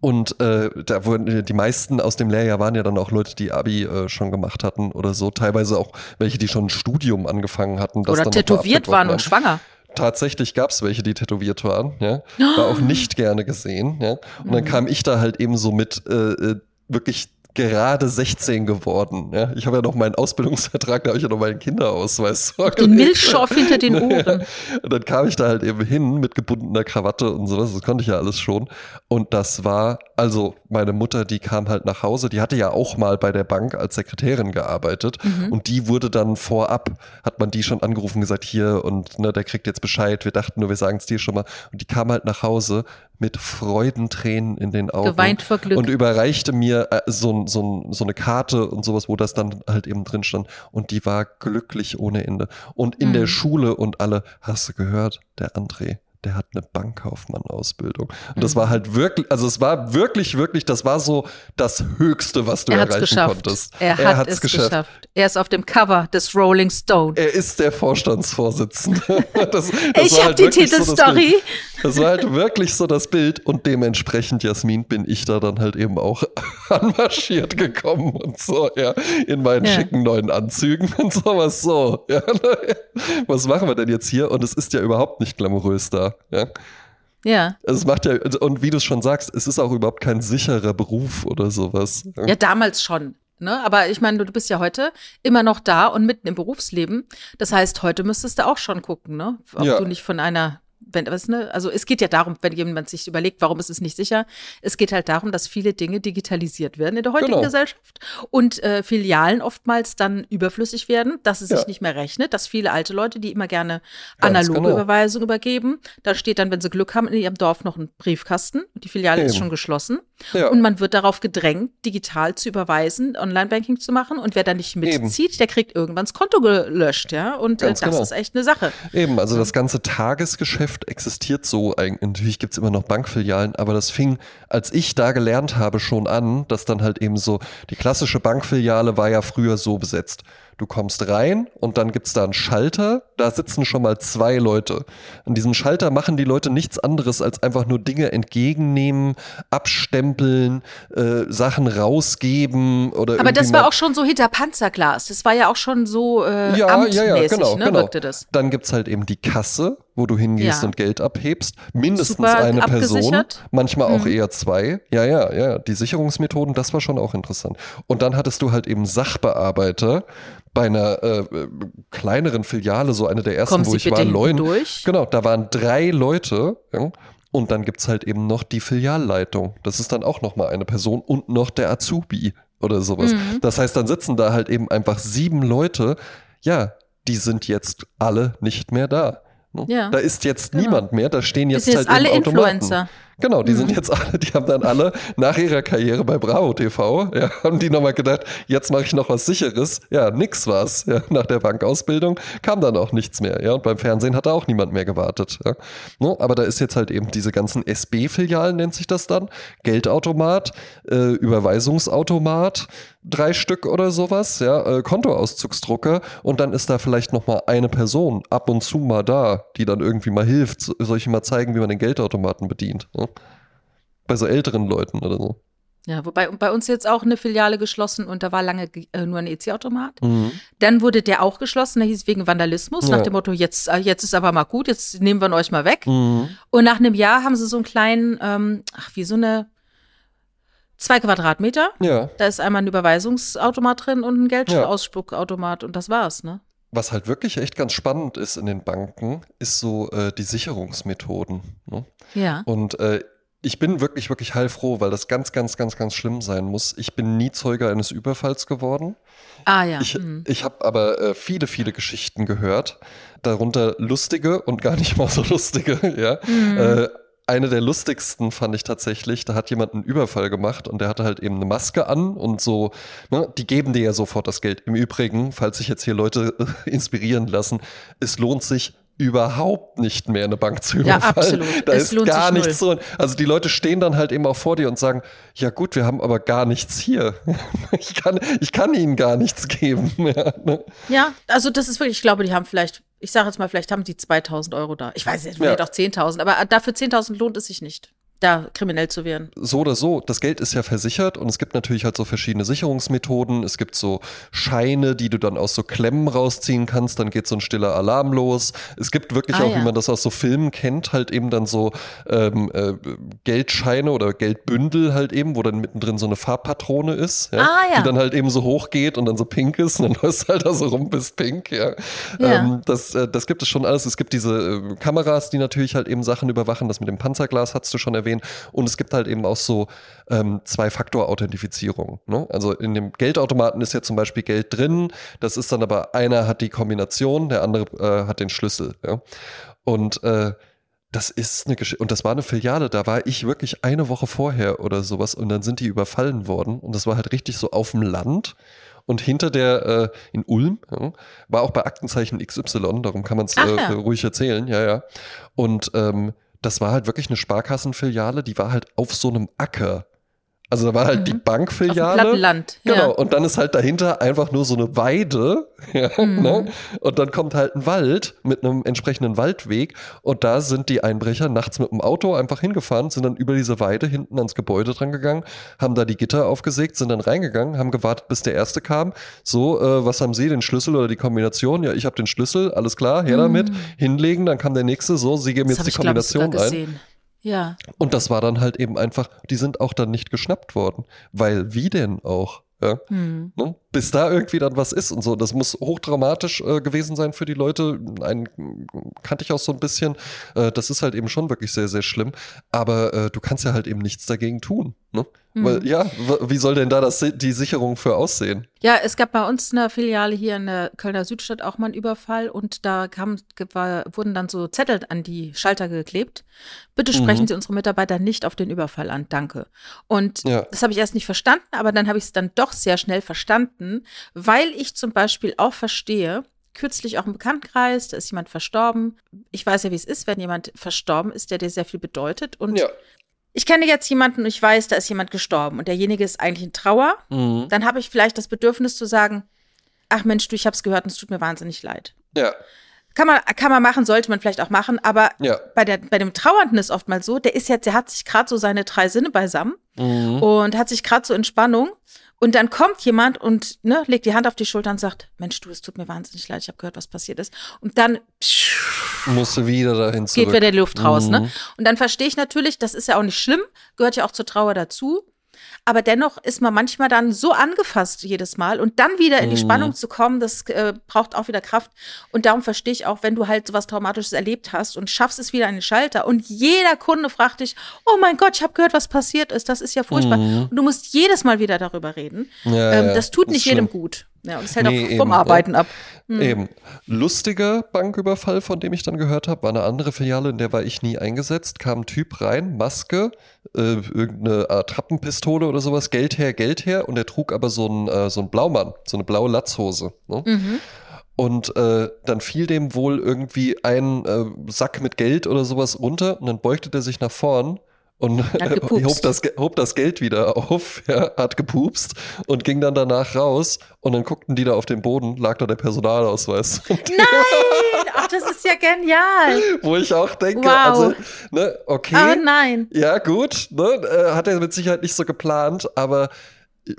und äh, da wurden die meisten aus dem Lehrjahr waren ja dann auch Leute, die Abi äh, schon gemacht hatten oder so. Teilweise auch welche, die schon ein Studium angefangen hatten. oder tätowiert waren und schwanger. Tatsächlich gab es welche, die tätowiert waren. Ja? War auch nicht gerne gesehen. Ja? Und dann mhm. kam ich da halt eben so mit äh, äh wirklich gerade 16 geworden. Ja, ich habe ja noch meinen Ausbildungsvertrag, da habe ich ja noch meinen Kinderausweis. Den Milchschorf hinter den Ohren. und dann kam ich da halt eben hin mit gebundener Krawatte und sowas. Das konnte ich ja alles schon. Und das war, also meine Mutter, die kam halt nach Hause. Die hatte ja auch mal bei der Bank als Sekretärin gearbeitet. Mhm. Und die wurde dann vorab, hat man die schon angerufen, gesagt, hier und ne, der kriegt jetzt Bescheid. Wir dachten nur, wir sagen es dir schon mal. Und die kam halt nach Hause mit Freudentränen in den Augen. Geweint vor Glück. Und überreichte mir äh, so, so, so eine Karte und sowas, wo das dann halt eben drin stand. Und die war glücklich ohne Ende. Und in mhm. der Schule und alle, hast du gehört, der André, der hat eine Bankkaufmann-Ausbildung. Und das war mhm. halt wirklich, also es war wirklich, wirklich, das war so das Höchste, was du er erreichen geschafft. konntest. Er, er hat es geschafft. geschafft. Er ist auf dem Cover des Rolling Stone. Er ist der Vorstandsvorsitzende. Das, das ich habe halt die Titelstory. So das war halt wirklich so das Bild. Und dementsprechend, Jasmin, bin ich da dann halt eben auch anmarschiert gekommen und so, ja, in meinen ja. schicken neuen Anzügen und sowas so. Ja, was machen wir denn jetzt hier? Und es ist ja überhaupt nicht glamourös da. Ja. Ja. Es macht ja, und wie du schon sagst, es ist auch überhaupt kein sicherer Beruf oder sowas. Ja, damals schon. Ne? Aber ich meine, du bist ja heute immer noch da und mitten im Berufsleben. Das heißt, heute müsstest du auch schon gucken, ne? ob ja. du nicht von einer wenn, was, ne? Also es geht ja darum, wenn jemand sich überlegt, warum ist es nicht sicher, es geht halt darum, dass viele Dinge digitalisiert werden in der heutigen genau. Gesellschaft und äh, Filialen oftmals dann überflüssig werden, dass es ja. sich nicht mehr rechnet, dass viele alte Leute, die immer gerne analoge genau. Überweisungen übergeben, da steht dann, wenn sie Glück haben, in ihrem Dorf noch ein Briefkasten und die Filiale Eben. ist schon geschlossen ja. und man wird darauf gedrängt, digital zu überweisen, Online-Banking zu machen und wer da nicht mitzieht, Eben. der kriegt irgendwann das Konto gelöscht, ja und äh, das genau. ist echt eine Sache. Eben, also das ganze Tagesgeschäft Geschäft existiert so eigentlich. Natürlich gibt es immer noch Bankfilialen, aber das fing, als ich da gelernt habe, schon an, dass dann halt eben so, die klassische Bankfiliale war ja früher so besetzt. Du kommst rein und dann gibt es da einen Schalter, da sitzen schon mal zwei Leute. An diesem Schalter machen die Leute nichts anderes, als einfach nur Dinge entgegennehmen, abstempeln, äh, Sachen rausgeben oder Aber das war auch schon so hinter Panzerglas. Das war ja auch schon so äh, ja, ja, ja, genau, ne, genau. wirkte das. Dann gibt es halt eben die Kasse, wo du hingehst ja. und Geld abhebst. Mindestens Super eine Person, manchmal auch mhm. eher zwei. Ja, ja, ja. Die Sicherungsmethoden, das war schon auch interessant. Und dann hattest du halt eben Sachbearbeiter bei einer äh, kleineren Filiale, so eine der ersten, Kommen wo Sie ich war, Leuen. Durch? Genau, da waren drei Leute. Ja, und dann gibt es halt eben noch die Filialleitung. Das ist dann auch nochmal eine Person und noch der Azubi oder sowas. Mhm. Das heißt, dann sitzen da halt eben einfach sieben Leute. Ja, die sind jetzt alle nicht mehr da Ne? Ja, Da ist jetzt genau. niemand mehr, da stehen Das jetzt halt jetzt alle eben Automaten. Influencer. Genau, die sind Mhm. jetzt alle, die haben dann alle nach ihrer Karriere bei Bravo TV, ja, haben die nochmal gedacht, jetzt mache ich noch was sicheres. Ja, nix war's. Ja, nach der Bankausbildung kam dann auch nichts mehr. Ja, und beim Fernsehen hat da auch niemand mehr gewartet. Ja. Ne, aber da ist jetzt halt eben diese ganzen SB-Filialen, nennt sich das dann. Geldautomat, äh, Überweisungsautomat, drei Stück oder sowas, ja, äh, Kontoauszugsdrucker und dann ist da vielleicht noch mal eine Person ab und zu mal da, die dann irgendwie mal hilft, so- soll ich mal zeigen, wie man den Geldautomaten bedient. Ne? Bei so älteren Leuten oder so. Ja, wobei bei uns jetzt auch eine Filiale geschlossen und da war lange ge- äh, nur ein EC-Automat. Mhm. Dann wurde der auch geschlossen, der hieß wegen Vandalismus, Ja. nach dem Motto, jetzt, äh, jetzt ist aber mal gut, jetzt nehmen wir ihn euch mal weg. Mhm. Und nach einem Jahr haben sie so einen kleinen, ähm, ach, wie so eine zwei Quadratmeter. Ja, Da ist einmal ein Überweisungsautomat drin und ein Ja. Geldauspuckautomat und das war's, ne? Was halt wirklich echt ganz spannend ist in den Banken, ist so äh, die Sicherungsmethoden. Ne? Ja. Und äh, ich bin wirklich, wirklich heilfroh, weil das ganz, ganz, ganz, ganz schlimm sein muss. Ich bin nie Zeuge eines Überfalls geworden. Ah ja. Ich, mhm. ich habe aber äh, viele, viele Geschichten gehört, darunter lustige und gar nicht mal so lustige, ja. Mhm. Eine der lustigsten fand ich tatsächlich, da hat jemand einen Überfall gemacht und der hatte halt eben eine Maske an und so, ne, die geben dir ja sofort das Geld. Im Übrigen, falls sich jetzt hier Leute äh, inspirieren lassen, es lohnt sich überhaupt nicht mehr eine Bank zu Ja, überfallen. absolut. Da Es ist gar nichts so. Also die Leute stehen dann halt eben auch vor dir und sagen, ja gut, wir haben aber gar nichts hier. Ich kann, ich kann ihnen gar nichts geben. Ja, ne? Ja, also das ist wirklich, ich glaube, die haben vielleicht, ich sage jetzt mal, vielleicht haben die 2000 Euro da. Ich weiß nicht, vielleicht Ja. auch 10.000, aber dafür 10.000 lohnt es sich nicht, da kriminell zu werden. so oder so, das Geld ist ja versichert und es gibt natürlich halt so verschiedene Sicherungsmethoden. Es gibt so Scheine, die du dann aus so Klemmen rausziehen kannst, dann geht so ein stiller Alarm los. Es gibt wirklich Ah, auch, ja. wie man das aus so Filmen kennt, halt eben dann so ähm, äh, Geldscheine oder Geldbündel halt eben, wo dann mittendrin so eine Farbpatrone ist, ja, Ah, ja. die dann halt eben so hoch geht und dann so pink ist und dann läufst du halt da so rum bis pink, ja. Ja. Ähm, das, äh, das gibt es schon alles. Es gibt diese äh, Kameras, die natürlich halt eben Sachen überwachen. Das mit dem Panzerglas hast du schon erwähnt. Und es gibt halt eben auch so ähm, Zwei-Faktor-Authentifizierung. Ne? Also in dem Geldautomaten ist ja zum Beispiel Geld drin. Das ist dann aber einer hat die Kombination, der andere äh, hat den Schlüssel. Ja? Und äh, das ist eine Geschichte. Und das war eine Filiale, da war ich wirklich eine Woche vorher oder sowas und dann sind die überfallen worden. Und das war halt richtig so auf dem Land. Und hinter der, äh, in Ulm, ja, war auch bei Aktenzeichen XY, darum kann man es äh, ja. ruhig erzählen, ja, ja. Und ähm, das war halt wirklich eine Sparkassenfiliale, die war halt auf so einem Acker. Also da war halt die Mhm. Auf dem Bankfiliale. platten Land. Genau, Ja. und dann ist halt dahinter einfach nur so eine Weide. Ja, Mhm. ne? Und dann kommt halt ein Wald mit einem entsprechenden Waldweg. Und da sind die Einbrecher nachts mit dem Auto einfach hingefahren, sind dann über diese Weide hinten ans Gebäude dran gegangen, haben da die Gitter aufgesägt, sind dann reingegangen, haben gewartet, bis der Erste kam. So, äh, was haben Sie, den Schlüssel oder die Kombination? Ja, ich habe den Schlüssel, alles klar, her damit. Hinlegen, dann kam der Nächste. So, Sie geben Mhm. Das jetzt die glaube ich, Kombination rein. gesehen. Ja. Und das war dann halt eben einfach, die sind auch dann nicht geschnappt worden. Weil wie denn auch? Ja? Hm. Ne? Bis da irgendwie dann was ist und so. Das muss hochdramatisch äh, gewesen sein für die Leute. Einen kannte ich auch so ein bisschen. Äh, das ist halt eben schon wirklich sehr, sehr schlimm. Aber äh, du kannst ja halt eben nichts dagegen tun. Ne? Mhm. Weil, ja, wie soll denn da das, die Sicherung für aussehen? Ja, es gab bei uns eine Filiale hier in der Kölner Südstadt auch mal einen Überfall und da kam, war, wurden dann so Zettel an die Schalter geklebt. Bitte sprechen Mhm. Sie unsere Mitarbeiter nicht auf den Überfall an, danke. Und Ja. das habe ich erst nicht verstanden, aber dann habe ich es dann doch sehr schnell verstanden, weil ich zum Beispiel auch verstehe, kürzlich auch im Bekanntenkreis, da ist jemand verstorben. Ich weiß ja, wie es ist, wenn jemand verstorben ist, der dir sehr viel bedeutet. Und Ja. Ich kenne jetzt jemanden und ich weiß, da ist jemand gestorben und derjenige ist eigentlich in Trauer Mhm. dann habe ich vielleicht das Bedürfnis zu sagen, ach Mensch, du, ich habe es gehört und es tut mir wahnsinnig leid. Ja. Kann man, kann man machen, sollte man vielleicht auch machen, aber Ja. bei, der, bei dem Trauernden ist oftmals so, der ist jetzt, der hat sich gerade so seine drei Sinne beisammen Mhm. und hat sich gerade so Entspannung und dann kommt jemand und ne, legt die Hand auf die Schulter und sagt, Mensch, du, es tut mir wahnsinnig leid, ich habe gehört, was passiert ist. Und dann Musste wieder dahin zurück. geht wieder die Luft raus. Mhm. Ne? Und dann verstehe ich natürlich, das ist ja auch nicht schlimm, gehört ja auch zur Trauer dazu. Aber dennoch ist man manchmal dann so angefasst jedes Mal und dann wieder in die Mhm. Spannung zu kommen, das äh, braucht auch wieder Kraft. Und darum verstehe ich auch, wenn du halt sowas Traumatisches erlebt hast und schaffst es wieder an den Schalter und jeder Kunde fragt dich, oh mein Gott, ich habe gehört, was passiert ist, das ist ja furchtbar. Mhm. Und du musst jedes Mal wieder darüber reden. Ja, ähm, das tut nicht jedem schlimm. gut. Ja, und es hält nee, auch vom eben, Arbeiten ab. Hm. Eben. Lustiger Banküberfall, von dem ich dann gehört habe, war eine andere Filiale, in der war ich nie eingesetzt. Kam ein Typ rein, Maske, äh, irgendeine Attrappenpistole oder sowas, Geld her, Geld her. Und er trug aber so einen äh, so Blaumann, so eine blaue Latzhose. Ne? Mhm. Und äh, dann fiel dem wohl irgendwie ein äh, Sack mit Geld oder sowas runter und dann beugte der sich nach vorn und hob das, hob das Geld wieder auf, ja, hat gepupst und ging dann danach raus und dann guckten die da auf den Boden, lag da der Personalausweis. Nein! Ach, das ist ja genial. Wo ich auch denke, wow. also, ne, okay. Aber nein. Ja, gut, ne, äh, hat er mit Sicherheit nicht so geplant, aber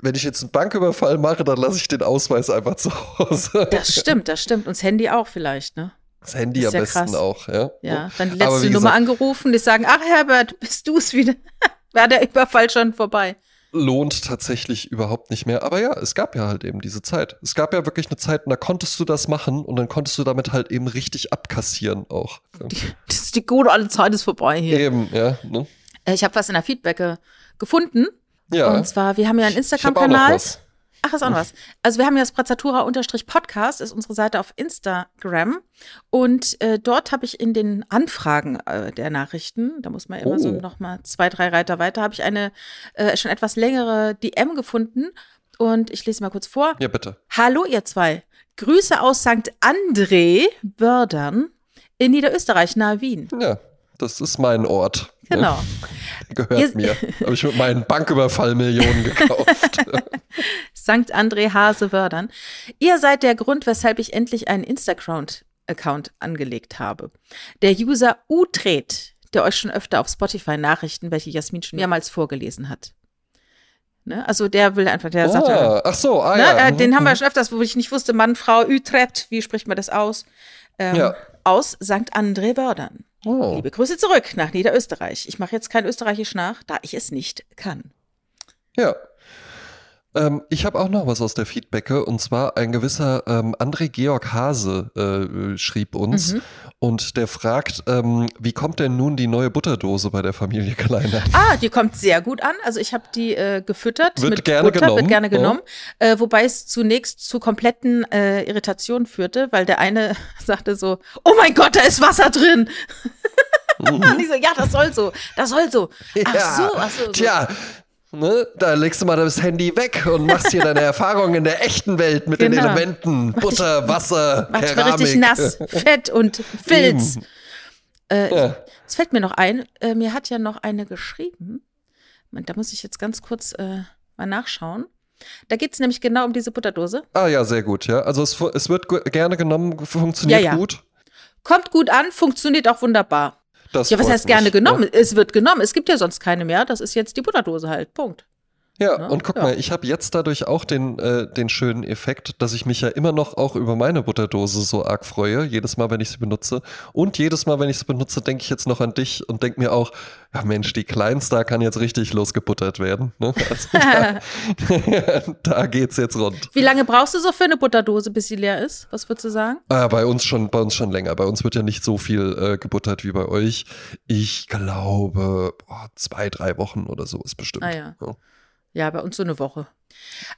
wenn ich jetzt einen Banküberfall mache, dann lasse ich den Ausweis einfach zu Hause. Das stimmt, das stimmt. Und das Handy auch vielleicht, ne? Das Handy am ja besten krass. auch, ja. Ja, dann die letzte Nummer gesagt, angerufen, die sagen, ach Herbert, bist du es wieder? War der Überfall schon vorbei? Lohnt tatsächlich überhaupt nicht mehr. Aber ja, es gab ja halt eben diese Zeit. Es gab ja wirklich eine Zeit, da konntest du das machen und dann konntest du damit halt eben richtig abkassieren auch. Die, das ist die gute alte Zeit ist vorbei hier. Eben, ja. Ne? Äh, ich habe was in der Feedback gefunden. Ja. Und zwar, wir haben ja einen Instagram-Kanal. Ach, ist auch noch was. Also wir haben ja das Brazatura-Podcast, ist unsere Seite auf Instagram. Und äh, dort habe ich in den Anfragen äh, der Nachrichten, da muss man immer oh. so noch mal zwei, drei Reiter weiter, habe ich eine äh, schon etwas längere DM gefunden. Und ich lese mal kurz vor. Ja, bitte. Hallo, ihr zwei. Grüße aus St. André, Bördern, in Niederösterreich, nahe Wien. Ja, das ist mein Ort. Ne? Genau. Gehört Ihr, mir. Habe ich mit meinen Banküberfall Millionen gekauft. St. André Hase Wördern. Ihr seid der Grund, weshalb ich endlich einen Instagram-Account angelegt habe. Der User Utret, der euch schon öfter auf Spotify Nachrichten, welche Jasmin schon mehrmals vorgelesen hat. Ne? Also der will einfach, der oh, sagt, ach so, ah, ne? ja. Äh, den haben wir mhm. schon öfters, wo ich nicht wusste, Mann, Frau, Utrecht, wie spricht man das aus? Ähm, ja. Aus St. André Wördern. Oh. Liebe Grüße zurück nach Niederösterreich. Ich mache jetzt kein Österreichisch nach, da ich es nicht kann. Ja, ähm, ich habe auch noch was aus der Feedbacke und zwar ein gewisser ähm, André Georg Hase äh, schrieb uns mhm. und der fragt, ähm, wie kommt denn nun die neue Butterdose bei der Familie Kleiner? Ah, die kommt sehr gut an. Also ich habe die äh, gefüttert wird mit gerne Butter, genommen. wird gerne genommen, oh. äh, wobei es zunächst zu kompletten äh, Irritationen führte, weil der eine sagte so, oh mein Gott, da ist Wasser drin. Mhm. und ich so, ja, das soll so, das soll so. Ach ja. so, ach so. so. Tja, Ne? Da legst du mal das Handy weg und machst hier deine Erfahrungen in der echten Welt mit genau. den Elementen. Butter, dich, Wasser, macht Keramik. richtig nass, Fett und Filz. Äh, ja. Es fällt mir noch ein, äh, mir hat ja noch eine geschrieben. Da muss ich jetzt ganz kurz äh, mal nachschauen. Da geht es nämlich genau um diese Butterdose. Ah ja, sehr gut, ja. Also es, es wird gerne genommen, funktioniert ja, ja. gut. Kommt gut an, funktioniert auch wunderbar. Das ja, was heißt gerne genommen? Ja. Es wird genommen. Es gibt ja sonst keine mehr. Das ist jetzt die Butterdose halt. Punkt. Ja, ja, und guck ja. mal, ich habe jetzt dadurch auch den, äh, den schönen Effekt, dass ich mich ja immer noch auch über meine Butterdose so arg freue, jedes Mal, wenn ich sie benutze. Und jedes Mal, wenn ich sie benutze, denke ich jetzt noch an dich und denke mir auch, ja Mensch, die Kleinstar kann jetzt richtig losgebuttert werden. Ne? Also da, da, geht's jetzt rund. Wie lange brauchst du so für eine Butterdose, bis sie leer ist? Was würdest du sagen? Ah, bei uns schon, bei uns schon länger. Bei uns wird ja nicht so viel äh, gebuttert wie bei euch. Ich glaube, boah, zwei, drei Wochen oder so ist bestimmt. Ah ja. ja. Ja, bei uns so eine Woche.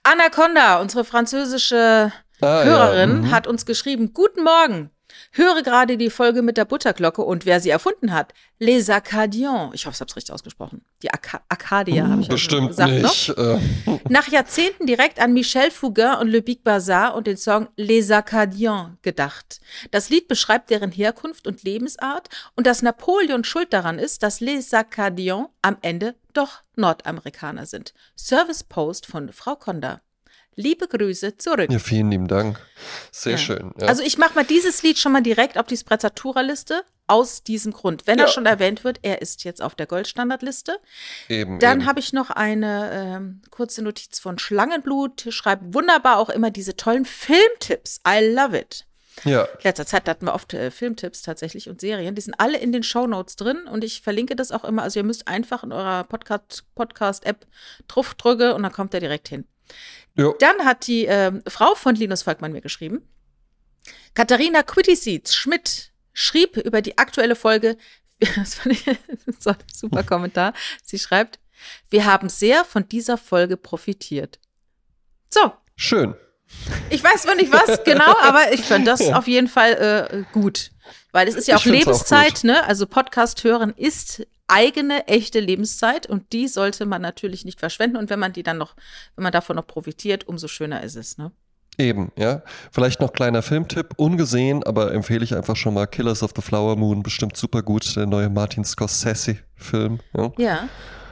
Anaconda, unsere französische ah, Hörerin, ja. mhm. hat uns geschrieben: Guten Morgen. Höre gerade die Folge mit der Butterglocke und wer sie erfunden hat. Les Acadiens. Ich hoffe, ich habe es richtig ausgesprochen. Die Ak Arcadia, habe ich Bestimmt gesagt. Nicht. Noch. Äh. Nach Jahrzehnten direkt an Michel Fugain und Le Big Bazar und den Song Les Acadiens gedacht. Das Lied beschreibt deren Herkunft und Lebensart und dass Napoleon schuld daran ist, dass Les Acadiens am Ende doch Nordamerikaner sind. Service Post von Frau Conda. Liebe Grüße zurück. Ja, vielen lieben Dank. Sehr ja. schön. Ja. Also ich mache mal dieses Lied schon mal direkt auf die Sprezzatura-Liste aus diesem Grund. Wenn ja. er schon erwähnt wird, er ist jetzt auf der Goldstandardliste. Eben. Dann habe ich noch eine ähm, kurze Notiz von Schlangenblut. Schreibt wunderbar auch immer diese tollen Filmtipps. I love it. Ja. Letzter Zeit hatten wir oft äh, Filmtipps tatsächlich und Serien. Die sind alle in den Shownotes drin und ich verlinke das auch immer. Also ihr müsst einfach in eurer Podcast-App Podcast drauf drücken und dann kommt er direkt hin. Jo. Dann hat die äh, Frau von Linus Volkmann mir geschrieben. Katharina Quittiseeds Schmidt schrieb über die aktuelle Folge, das fand ich so ein super Kommentar. Sie schreibt, wir haben sehr von dieser Folge profitiert. So. Schön. Ich weiß zwar nicht was genau, aber ich fand das auf jeden Fall äh, gut. Weil es ist ja auch Lebenszeit, auch ne? Also Podcast hören ist eigene, echte Lebenszeit und die sollte man natürlich nicht verschwenden. Und wenn man die dann noch, wenn man davon noch profitiert, umso schöner ist es, ne? Eben, ja. Vielleicht noch kleiner Filmtipp, ungesehen, aber empfehle ich einfach schon mal Killers of the Flower Moon, bestimmt super gut, der neue Martin Scorsese-Film. Ja. ja.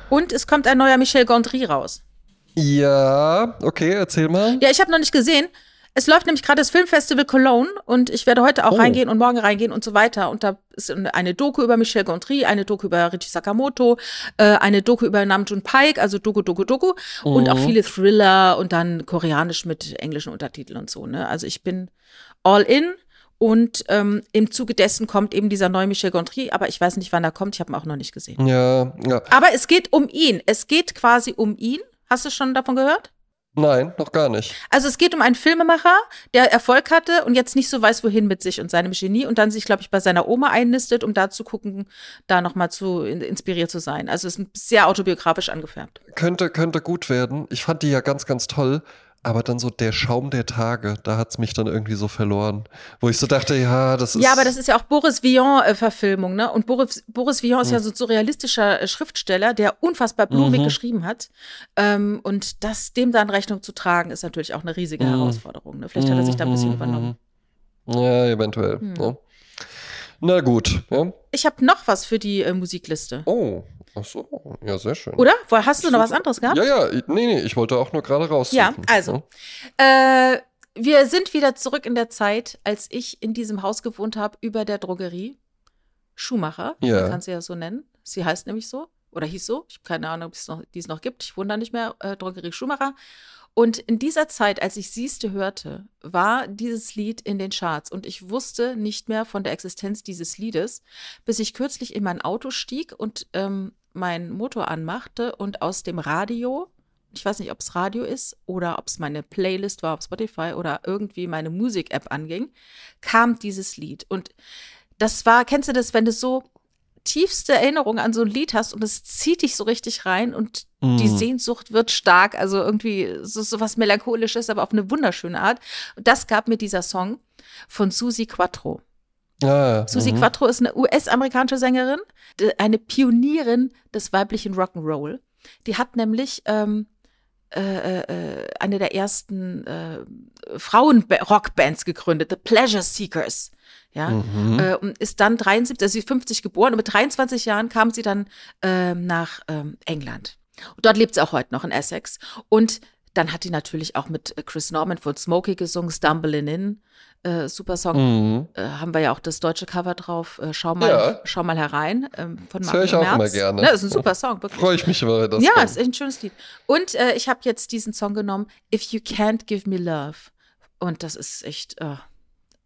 Und es kommt ein neuer Michel Gondry raus. Ja, okay, erzähl mal. Ja, ich habe noch nicht gesehen. Es läuft nämlich gerade das Filmfestival Cologne und ich werde heute auch oh. reingehen und morgen reingehen und so weiter. Und da ist eine Doku über Michel Gondry, eine Doku über Richie Sakamoto, äh, eine Doku über Namjoon Pike, also Doku, Doku, Doku. Oh. Und auch mhm. viele Thriller und dann koreanisch mit englischen Untertiteln und so. Ne? Also ich bin all in. Und ähm, im Zuge dessen kommt eben dieser neue Michel Gondry, aber ich weiß nicht, wann er kommt. Ich habe ihn auch noch nicht gesehen. Ja, ja. Aber es geht um ihn. Es geht quasi um ihn. Hast du schon davon gehört? Nein, noch gar nicht. Also es geht um einen Filmemacher, der Erfolg hatte und jetzt nicht so weiß, wohin mit sich und seinem Genie und dann sich, glaube ich, bei seiner Oma einnistet, um da zu gucken, da nochmal zu inspiriert zu sein. Also es ist sehr autobiografisch angefärbt. Könnte, könnte gut werden. Ich fand die ja ganz, ganz toll. Aber dann so der Schaum der Tage, da hat es mich dann irgendwie so verloren. Wo ich so dachte, ja, das ist. Ja, aber das ist ja auch Boris Vian-Verfilmung, ne? Und Boris, Boris Vian ist ja hm. so ein surrealistischer äh, Schriftsteller, der unfassbar blumig mhm. geschrieben hat. Ähm, und das dem dann Rechnung zu tragen, ist natürlich auch eine riesige mhm. Herausforderung. Ne? Vielleicht hat er sich da ein bisschen mhm. übernommen. Ja, eventuell. Mhm. Ja. Na gut. Ja. Ich habe noch was für die äh, Musikliste. Oh, Ach so, ja, sehr schön. Oder? Hast du noch was anderes gehabt? Ja, ja, nee, nee, ich wollte auch nur gerade raus. Ja, also. Ja. Äh, wir sind wieder zurück in der Zeit, als ich in diesem Haus gewohnt habe, über der Drogerie. Schumacher, ja. kann sie ja so nennen. Sie heißt nämlich so oder hieß so. Ich habe keine Ahnung, ob es noch, die es noch gibt. Ich wundere nicht mehr. Äh, Drogerie Schumacher. Und in dieser Zeit, als ich Sieste hörte, war dieses Lied in den Charts und ich wusste nicht mehr von der Existenz dieses Liedes, bis ich kürzlich in mein Auto stieg und ähm, meinen Motor anmachte und aus dem Radio, ich weiß nicht, ob es Radio ist oder ob es meine Playlist war auf Spotify oder irgendwie meine Musik-App anging, kam dieses Lied. Und das war, kennst du das, wenn du so tiefste Erinnerung an so ein Lied hast und es zieht dich so richtig rein und mm. die Sehnsucht wird stark, also irgendwie so, so was Melancholisches, aber auf eine wunderschöne Art. Und das gab mir dieser Song von Susi Quattro. Ah, Susi mhm. Quattro ist eine US-amerikanische Sängerin, eine Pionierin des weiblichen Rock'n'Roll. Die hat nämlich ähm, äh, äh, eine der ersten äh, Frauen-Rockbands gegründet, The Pleasure Seekers. Ja, mhm. äh, und ist dann 73, also sie ist 50 geboren und mit 23 Jahren kam sie dann äh, nach ähm, England. Und dort lebt sie auch heute noch in Essex. Und dann hat die natürlich auch mit Chris Norman von Smokey gesungen, Stumbling In. Äh, super Song. Mhm. Äh, haben wir ja auch das deutsche Cover drauf. Äh, schau, mal, ja. schau mal herein. Ähm, von das höre ich auch immer gerne. Ne, das ist ein super Song. Freue ich mich über das. Ja, kommt. ist ein schönes Lied. Und äh, ich habe jetzt diesen Song genommen, If You Can't Give Me Love. Und das ist echt, äh,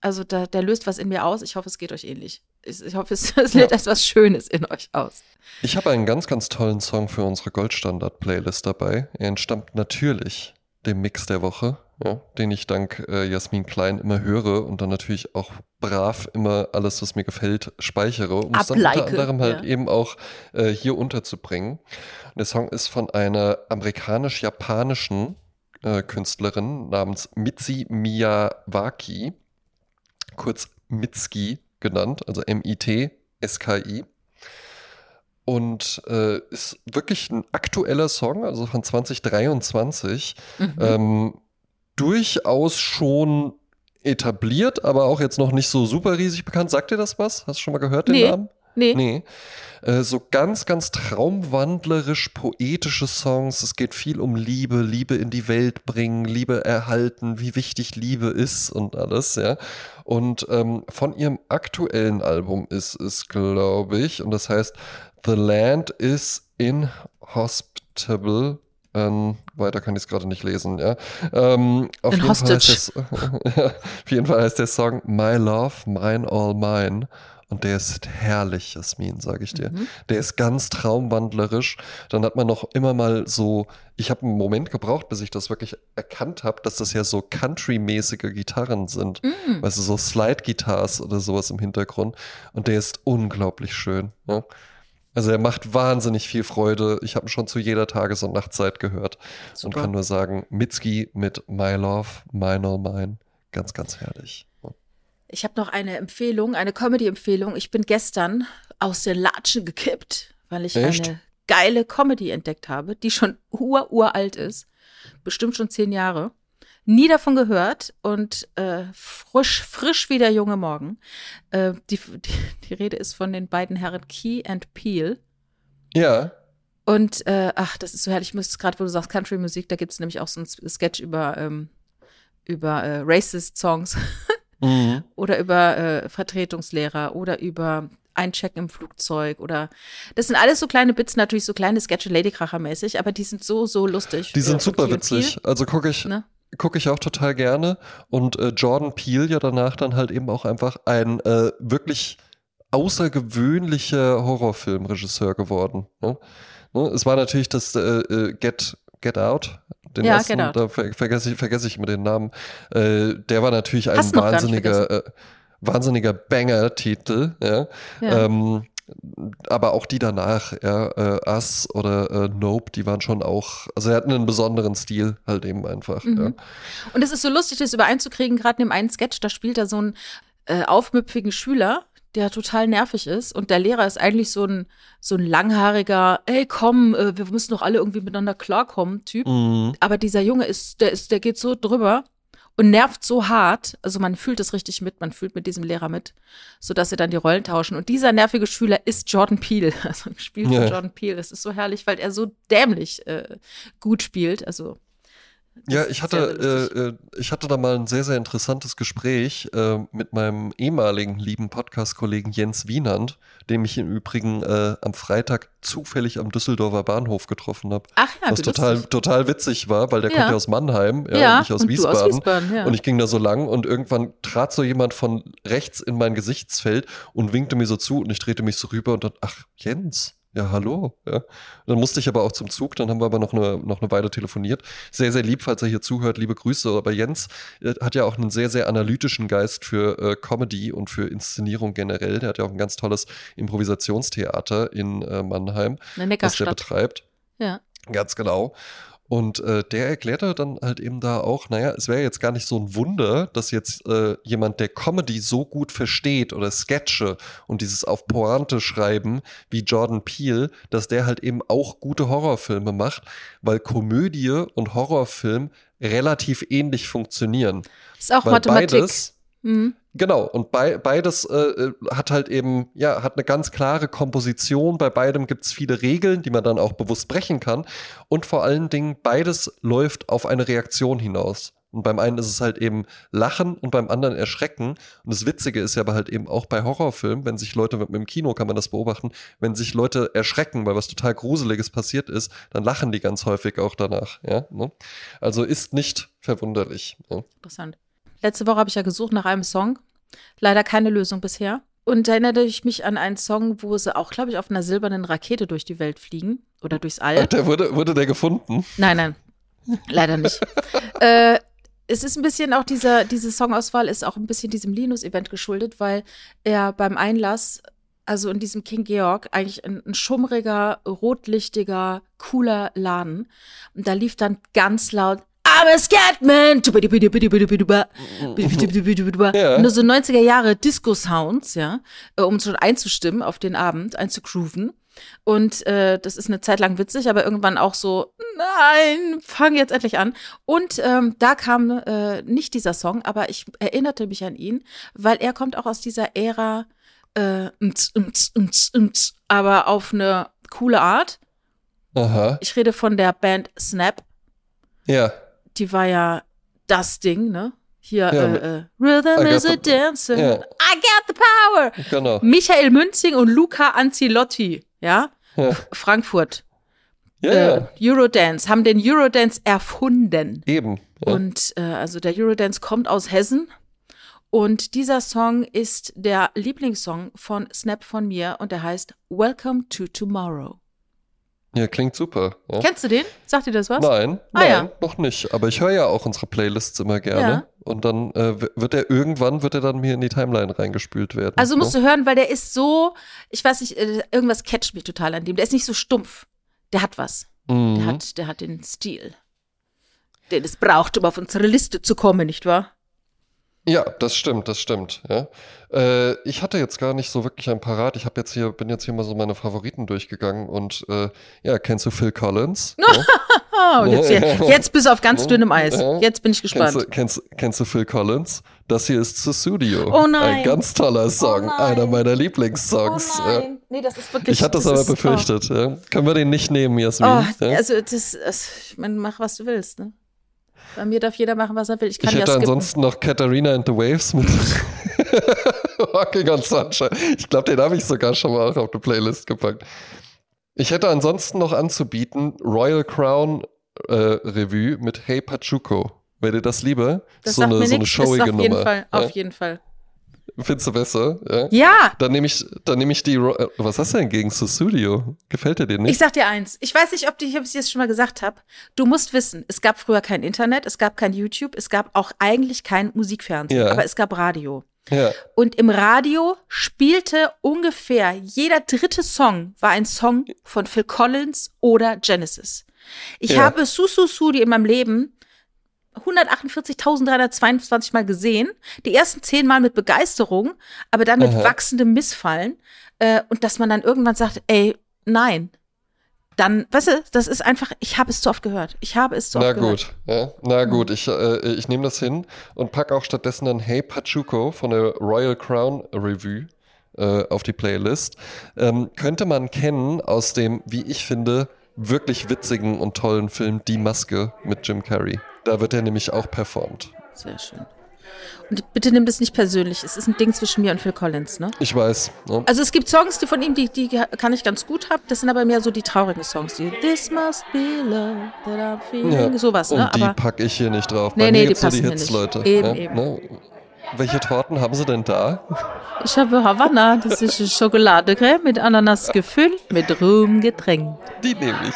also da, der löst was in mir aus. Ich hoffe, es geht euch ähnlich. Ich, hoffe, es, es lädt ja. etwas Schönes in euch aus. Ich habe einen ganz, ganz tollen Song für unsere Goldstandard-Playlist dabei. Er entstammt natürlich dem Mix der Woche ja, den ich dank äh, Jasmin Klein immer höre und dann natürlich auch brav immer alles, was mir gefällt, speichere, um es dann unter anderem halt ja. eben auch äh, hier unterzubringen. Und der Song ist von einer amerikanisch-japanischen äh, Künstlerin namens Mitzi Miyawaki, kurz Mitski genannt, also M-I-T-S-K-I. Und äh, ist wirklich ein aktueller Song, also von 2023. Mhm. Ähm, durchaus schon etabliert, aber auch jetzt noch nicht so super riesig bekannt. Sagt dir das was? Hast du schon mal gehört den nee. Namen? Nee. Nee. Äh, so ganz, ganz traumwandlerisch poetische Songs. Es geht viel um Liebe, Liebe in die Welt bringen, Liebe erhalten, wie wichtig Liebe ist und alles, ja. Und ähm, von ihrem aktuellen Album ist es, glaube ich, und das heißt The Land is Inhospitable ähm, weiter kann ich es gerade nicht lesen, ja. Ähm, auf, jeden Fall heißt das, auf jeden Fall heißt der Song My Love, Mine All Mine. Und der ist herrlich, Jasmin, sage ich dir. Mhm. Der ist ganz traumwandlerisch. Dann hat man noch immer mal so, ich habe einen Moment gebraucht, bis ich das wirklich erkannt habe, dass das ja so country-mäßige Gitarren sind. Mhm. Weißt du, so Slide-Guitars oder sowas im Hintergrund. Und der ist unglaublich schön. Ja? Also er macht wahnsinnig viel Freude. Ich habe ihn schon zu jeder Tages- und Nachtzeit gehört Super. und kann nur sagen, Mitski mit My Love, Mine All Mine, ganz, ganz herrlich. Ich habe noch eine Empfehlung, eine Comedy-Empfehlung. Ich bin gestern aus den Latschen gekippt, weil ich Echt? eine geile Comedy entdeckt habe, die schon ur uralt ist, bestimmt schon zehn Jahre. Nie davon gehört und äh, frisch, frisch wie der junge Morgen. Äh, die, die, die Rede ist von den beiden Herren Key and Peel. Ja, Und äh, ach, das ist so herrlich. Ich müsste gerade, wo du sagst Country-Musik, da gibt es nämlich auch so ein Sketch über, ähm, über äh, Racist-Songs mhm. oder über äh, Vertretungslehrer oder über Einchecken im Flugzeug oder das sind alles so kleine Bits, natürlich so kleine Sketche Ladykracher-mäßig, aber die sind so, so lustig. die sind super witzig. Also gucke ich, Ne? gucke ich auch total gerne. Und äh, Jordan Peele ja danach dann halt eben auch einfach ein äh, wirklich außergewöhnlicher Horrorfilmregisseur geworden. Ne? Ne? Es war natürlich das äh, äh, Get, Get Out. Den Ja, ersten, Get Out. da ver vergesse ich, vergesse ich mir den Namen. Äh, der war natürlich ein wahnsinniger, äh, wahnsinniger Banger-Titel. Ja? Ja. Ähm, aber auch die danach, ja, äh, Us oder äh, Nope, die waren schon auch, also er hatten einen besonderen Stil halt eben einfach. Mhm. Ja. Und es ist so lustig, das übereinzukriegen, gerade in dem einen Sketch, da spielt er so einen äh, aufmüpfigen Schüler, der total nervig ist. Und der Lehrer ist eigentlich so ein, so ein langhaariger, ey, komm, äh, wir müssen doch alle irgendwie miteinander klarkommen, Typ. Mhm. Aber dieser Junge ist, der ist, der geht so drüber und nervt so hart. Also man fühlt es richtig mit, man fühlt mit diesem Lehrer mit, sodass sie dann die Rollen tauschen. Und dieser nervige Schüler ist Jordan Peele, also gespielt von Ja. Jordan Peele. Das ist so herrlich, weil er so dämlich äh, gut spielt. Also Ja, ich hatte, äh, äh, ich hatte da mal ein sehr, sehr interessantes Gespräch äh, mit meinem ehemaligen lieben Podcast-Kollegen Jens Wienand, dem ich im Übrigen äh, am Freitag zufällig am Düsseldorfer Bahnhof getroffen habe. Ach ja, was total, lustig. total witzig war, weil der Ja. kommt ja aus Mannheim ja, Ja, und nicht aus und du aus Wiesbaden. Wiesbaden, ja. Und ich ging da so lang und irgendwann trat so jemand von rechts in mein Gesichtsfeld und winkte mir so zu und ich drehte mich so rüber und dann, ach, Jens. Ja, hallo. Ja. Dann musste ich aber auch zum Zug, dann haben wir aber noch eine, noch eine Weile telefoniert. Sehr, sehr lieb, falls er hier zuhört, liebe Grüße. Aber Jens äh, hat ja auch einen sehr, sehr analytischen Geist für äh, Comedy und für Inszenierung generell. Der hat ja auch ein ganz tolles Improvisationstheater in äh, Mannheim, Eine was der betreibt. Ja. Ganz genau. Und äh, der erklärte dann halt eben da auch, naja, es wäre jetzt gar nicht so ein Wunder, dass jetzt äh, jemand, der Comedy so gut versteht oder Sketche und dieses auf Pointe schreiben wie Jordan Peele, dass der halt eben auch gute Horrorfilme macht, weil Komödie und Horrorfilm relativ ähnlich funktionieren. Ist auch weil Mathematik. beides Mhm. Genau, und bei, beides äh, äh, hat halt eben, ja, hat eine ganz klare Komposition. Bei beidem gibt es viele Regeln, die man dann auch bewusst brechen kann. Und vor allen Dingen, beides läuft auf eine Reaktion hinaus. Und beim einen ist es halt eben Lachen und beim anderen Erschrecken. Und das Witzige ist ja aber halt eben auch bei Horrorfilmen, wenn sich Leute mit, mit dem Kino kann man das beobachten, wenn sich Leute erschrecken, weil was total Gruseliges passiert ist, dann lachen die ganz häufig auch danach. Ja? Ne? Also ist nicht verwunderlich. Ja? Interessant. Letzte Woche habe ich ja gesucht nach einem Song. Leider keine Lösung bisher. Und da erinnerte ich mich an einen Song, wo sie auch, glaube ich, auf einer silbernen Rakete durch die Welt fliegen oder durchs All. Der wurde, wurde der gefunden? Nein, nein, leider nicht. äh, es ist ein bisschen auch dieser, diese Songauswahl ist auch ein bisschen diesem Linus-Event geschuldet, weil er beim Einlass, also in diesem King Georg, eigentlich ein, ein schummriger, rotlichtiger, cooler Laden. Und da lief dann ganz laut I'm a Scatman. Ja. Nur so 90er Jahre Disco-Sounds, ja, äh, um schon einzustimmen auf den Abend, einzugrooven. Und äh, das ist eine Zeit lang witzig, aber irgendwann auch so, nein, fang jetzt endlich an. Und ähm, da kam äh, nicht dieser Song, aber ich erinnerte mich an ihn, weil er kommt auch aus dieser Ära, äh, mts, mts, mts, mts, aber auf eine coole Art. Aha. Ich rede von der Band Snap. Ja. Die war ja das Ding, ne? Hier, Ja, äh, äh, Rhythm is a dancer. Ja. I got the power. Genau. Michael Münzing und Luca Anzilotti, ja? Ja, Frankfurt. ja, äh, ja. Eurodance, haben den Eurodance erfunden. eben. Ja. Und äh, also der Eurodance kommt aus Hessen. Und dieser Song ist der Lieblingssong von Snap von mir und der heißt Welcome to Tomorrow. Ja, klingt super. Ja. Kennst du den? Sagt dir das was? Nein, Ah, nein, ja. noch nicht. Aber ich höre ja auch unsere Playlists immer gerne. Ja. Und dann äh, wird er irgendwann wird er dann mir in die Timeline reingespült werden. Also musst ne? du hören, weil der ist so, ich weiß nicht, äh, irgendwas catcht mich total an dem. Der ist nicht so stumpf. Der hat was. Der Mhm. hat, der hat den Stil. Den es braucht, um auf unsere Liste zu kommen, nicht wahr? Ja, das stimmt, das stimmt. Ja. Äh, ich hatte jetzt gar nicht so wirklich ein Parat. Ich habe jetzt hier, bin jetzt hier mal so meine Favoriten durchgegangen und äh, ja, kennst du Phil Collins? ja? Oh, jetzt, jetzt bist du auf ganz dünnem Eis. Ja. Jetzt bin ich Kennst gespannt. du, kennst, kennst du Phil Collins? Das hier ist Sussudio. Oh nein. Ein ganz toller Song. nein. einer meiner Lieblingssongs. ja. Nee, das ist wirklich. Ich hatte das aber ist- befürchtet. Ja. Können wir den nicht nehmen, Jasmin? Oh, ja? also das, das ich meine, mach was du willst, ne? Bei mir darf jeder machen, was er will. Ich kann ich ja hätte skippen. ansonsten noch Katharina and the Waves mit Walking on Sunshine. Ich glaube, den habe ich sogar schon mal auch auf eine Playlist gepackt. Ich hätte ansonsten noch anzubieten Royal Crown äh, Revue mit Hey Pachuco. Wäre dir das lieber? Das so sagt eine, mir so eine showige auf jeden Nummer. Fall, ja? auf jeden Fall. Findest du besser? Ja. Ja, Dann nehme ich, dann nehme ich die. Ro äh, Was hast du denn gegen Sussudio? Gefällt dir den nicht? ich sag dir eins. Ich weiß nicht, ob, die, ob ich das schon mal gesagt habe. Du musst wissen, es gab früher kein Internet, es gab kein YouTube, es gab auch eigentlich kein Musikfernsehen, Ja. aber es gab Radio. ja. Und im Radio spielte ungefähr jeder dritte Song war ein Song von Phil Collins oder Genesis. Ich Ja. habe Susu Sudi in meinem Leben 148.322 Mal gesehen. Die ersten zehn Mal mit Begeisterung, aber dann mit Aha. wachsendem Missfallen. Äh, und dass man dann irgendwann sagt, ey, nein. Dann, weißt du, das ist einfach, ich habe es zu oft gehört. Ich habe es zu oft Na gehört. gut, ja. Na gut, ich, äh, ich nehme das hin und pack auch stattdessen dann Hey Pachuco von der Royal Crown Revue äh, auf die Playlist. Ähm, könnte man kennen aus dem, wie ich finde, wirklich witzigen und tollen Film Die Maske mit Jim Carrey. Da wird er nämlich auch performt. Sehr schön. Und bitte nimm das nicht persönlich. Es ist ein Ding zwischen mir und Phil Collins, ne? Ich weiß. Ne? Also es gibt Songs die von ihm, die, die kann ich ganz gut haben. Das sind aber mehr so die traurigen Songs. Die This must be love that I'm feeling. Ja. Sowas, und ne? die Aber packe ich hier nicht drauf. Nee, Bei nee, die passen die hier Hits, nicht. Leute. Eben, ja, eben. Ne? Welche Torten haben sie denn da? ich habe Havanna. Das ist eine Schokoladecreme mit Ananas gefüllt, mit Rum getränkt. Die nehme ich.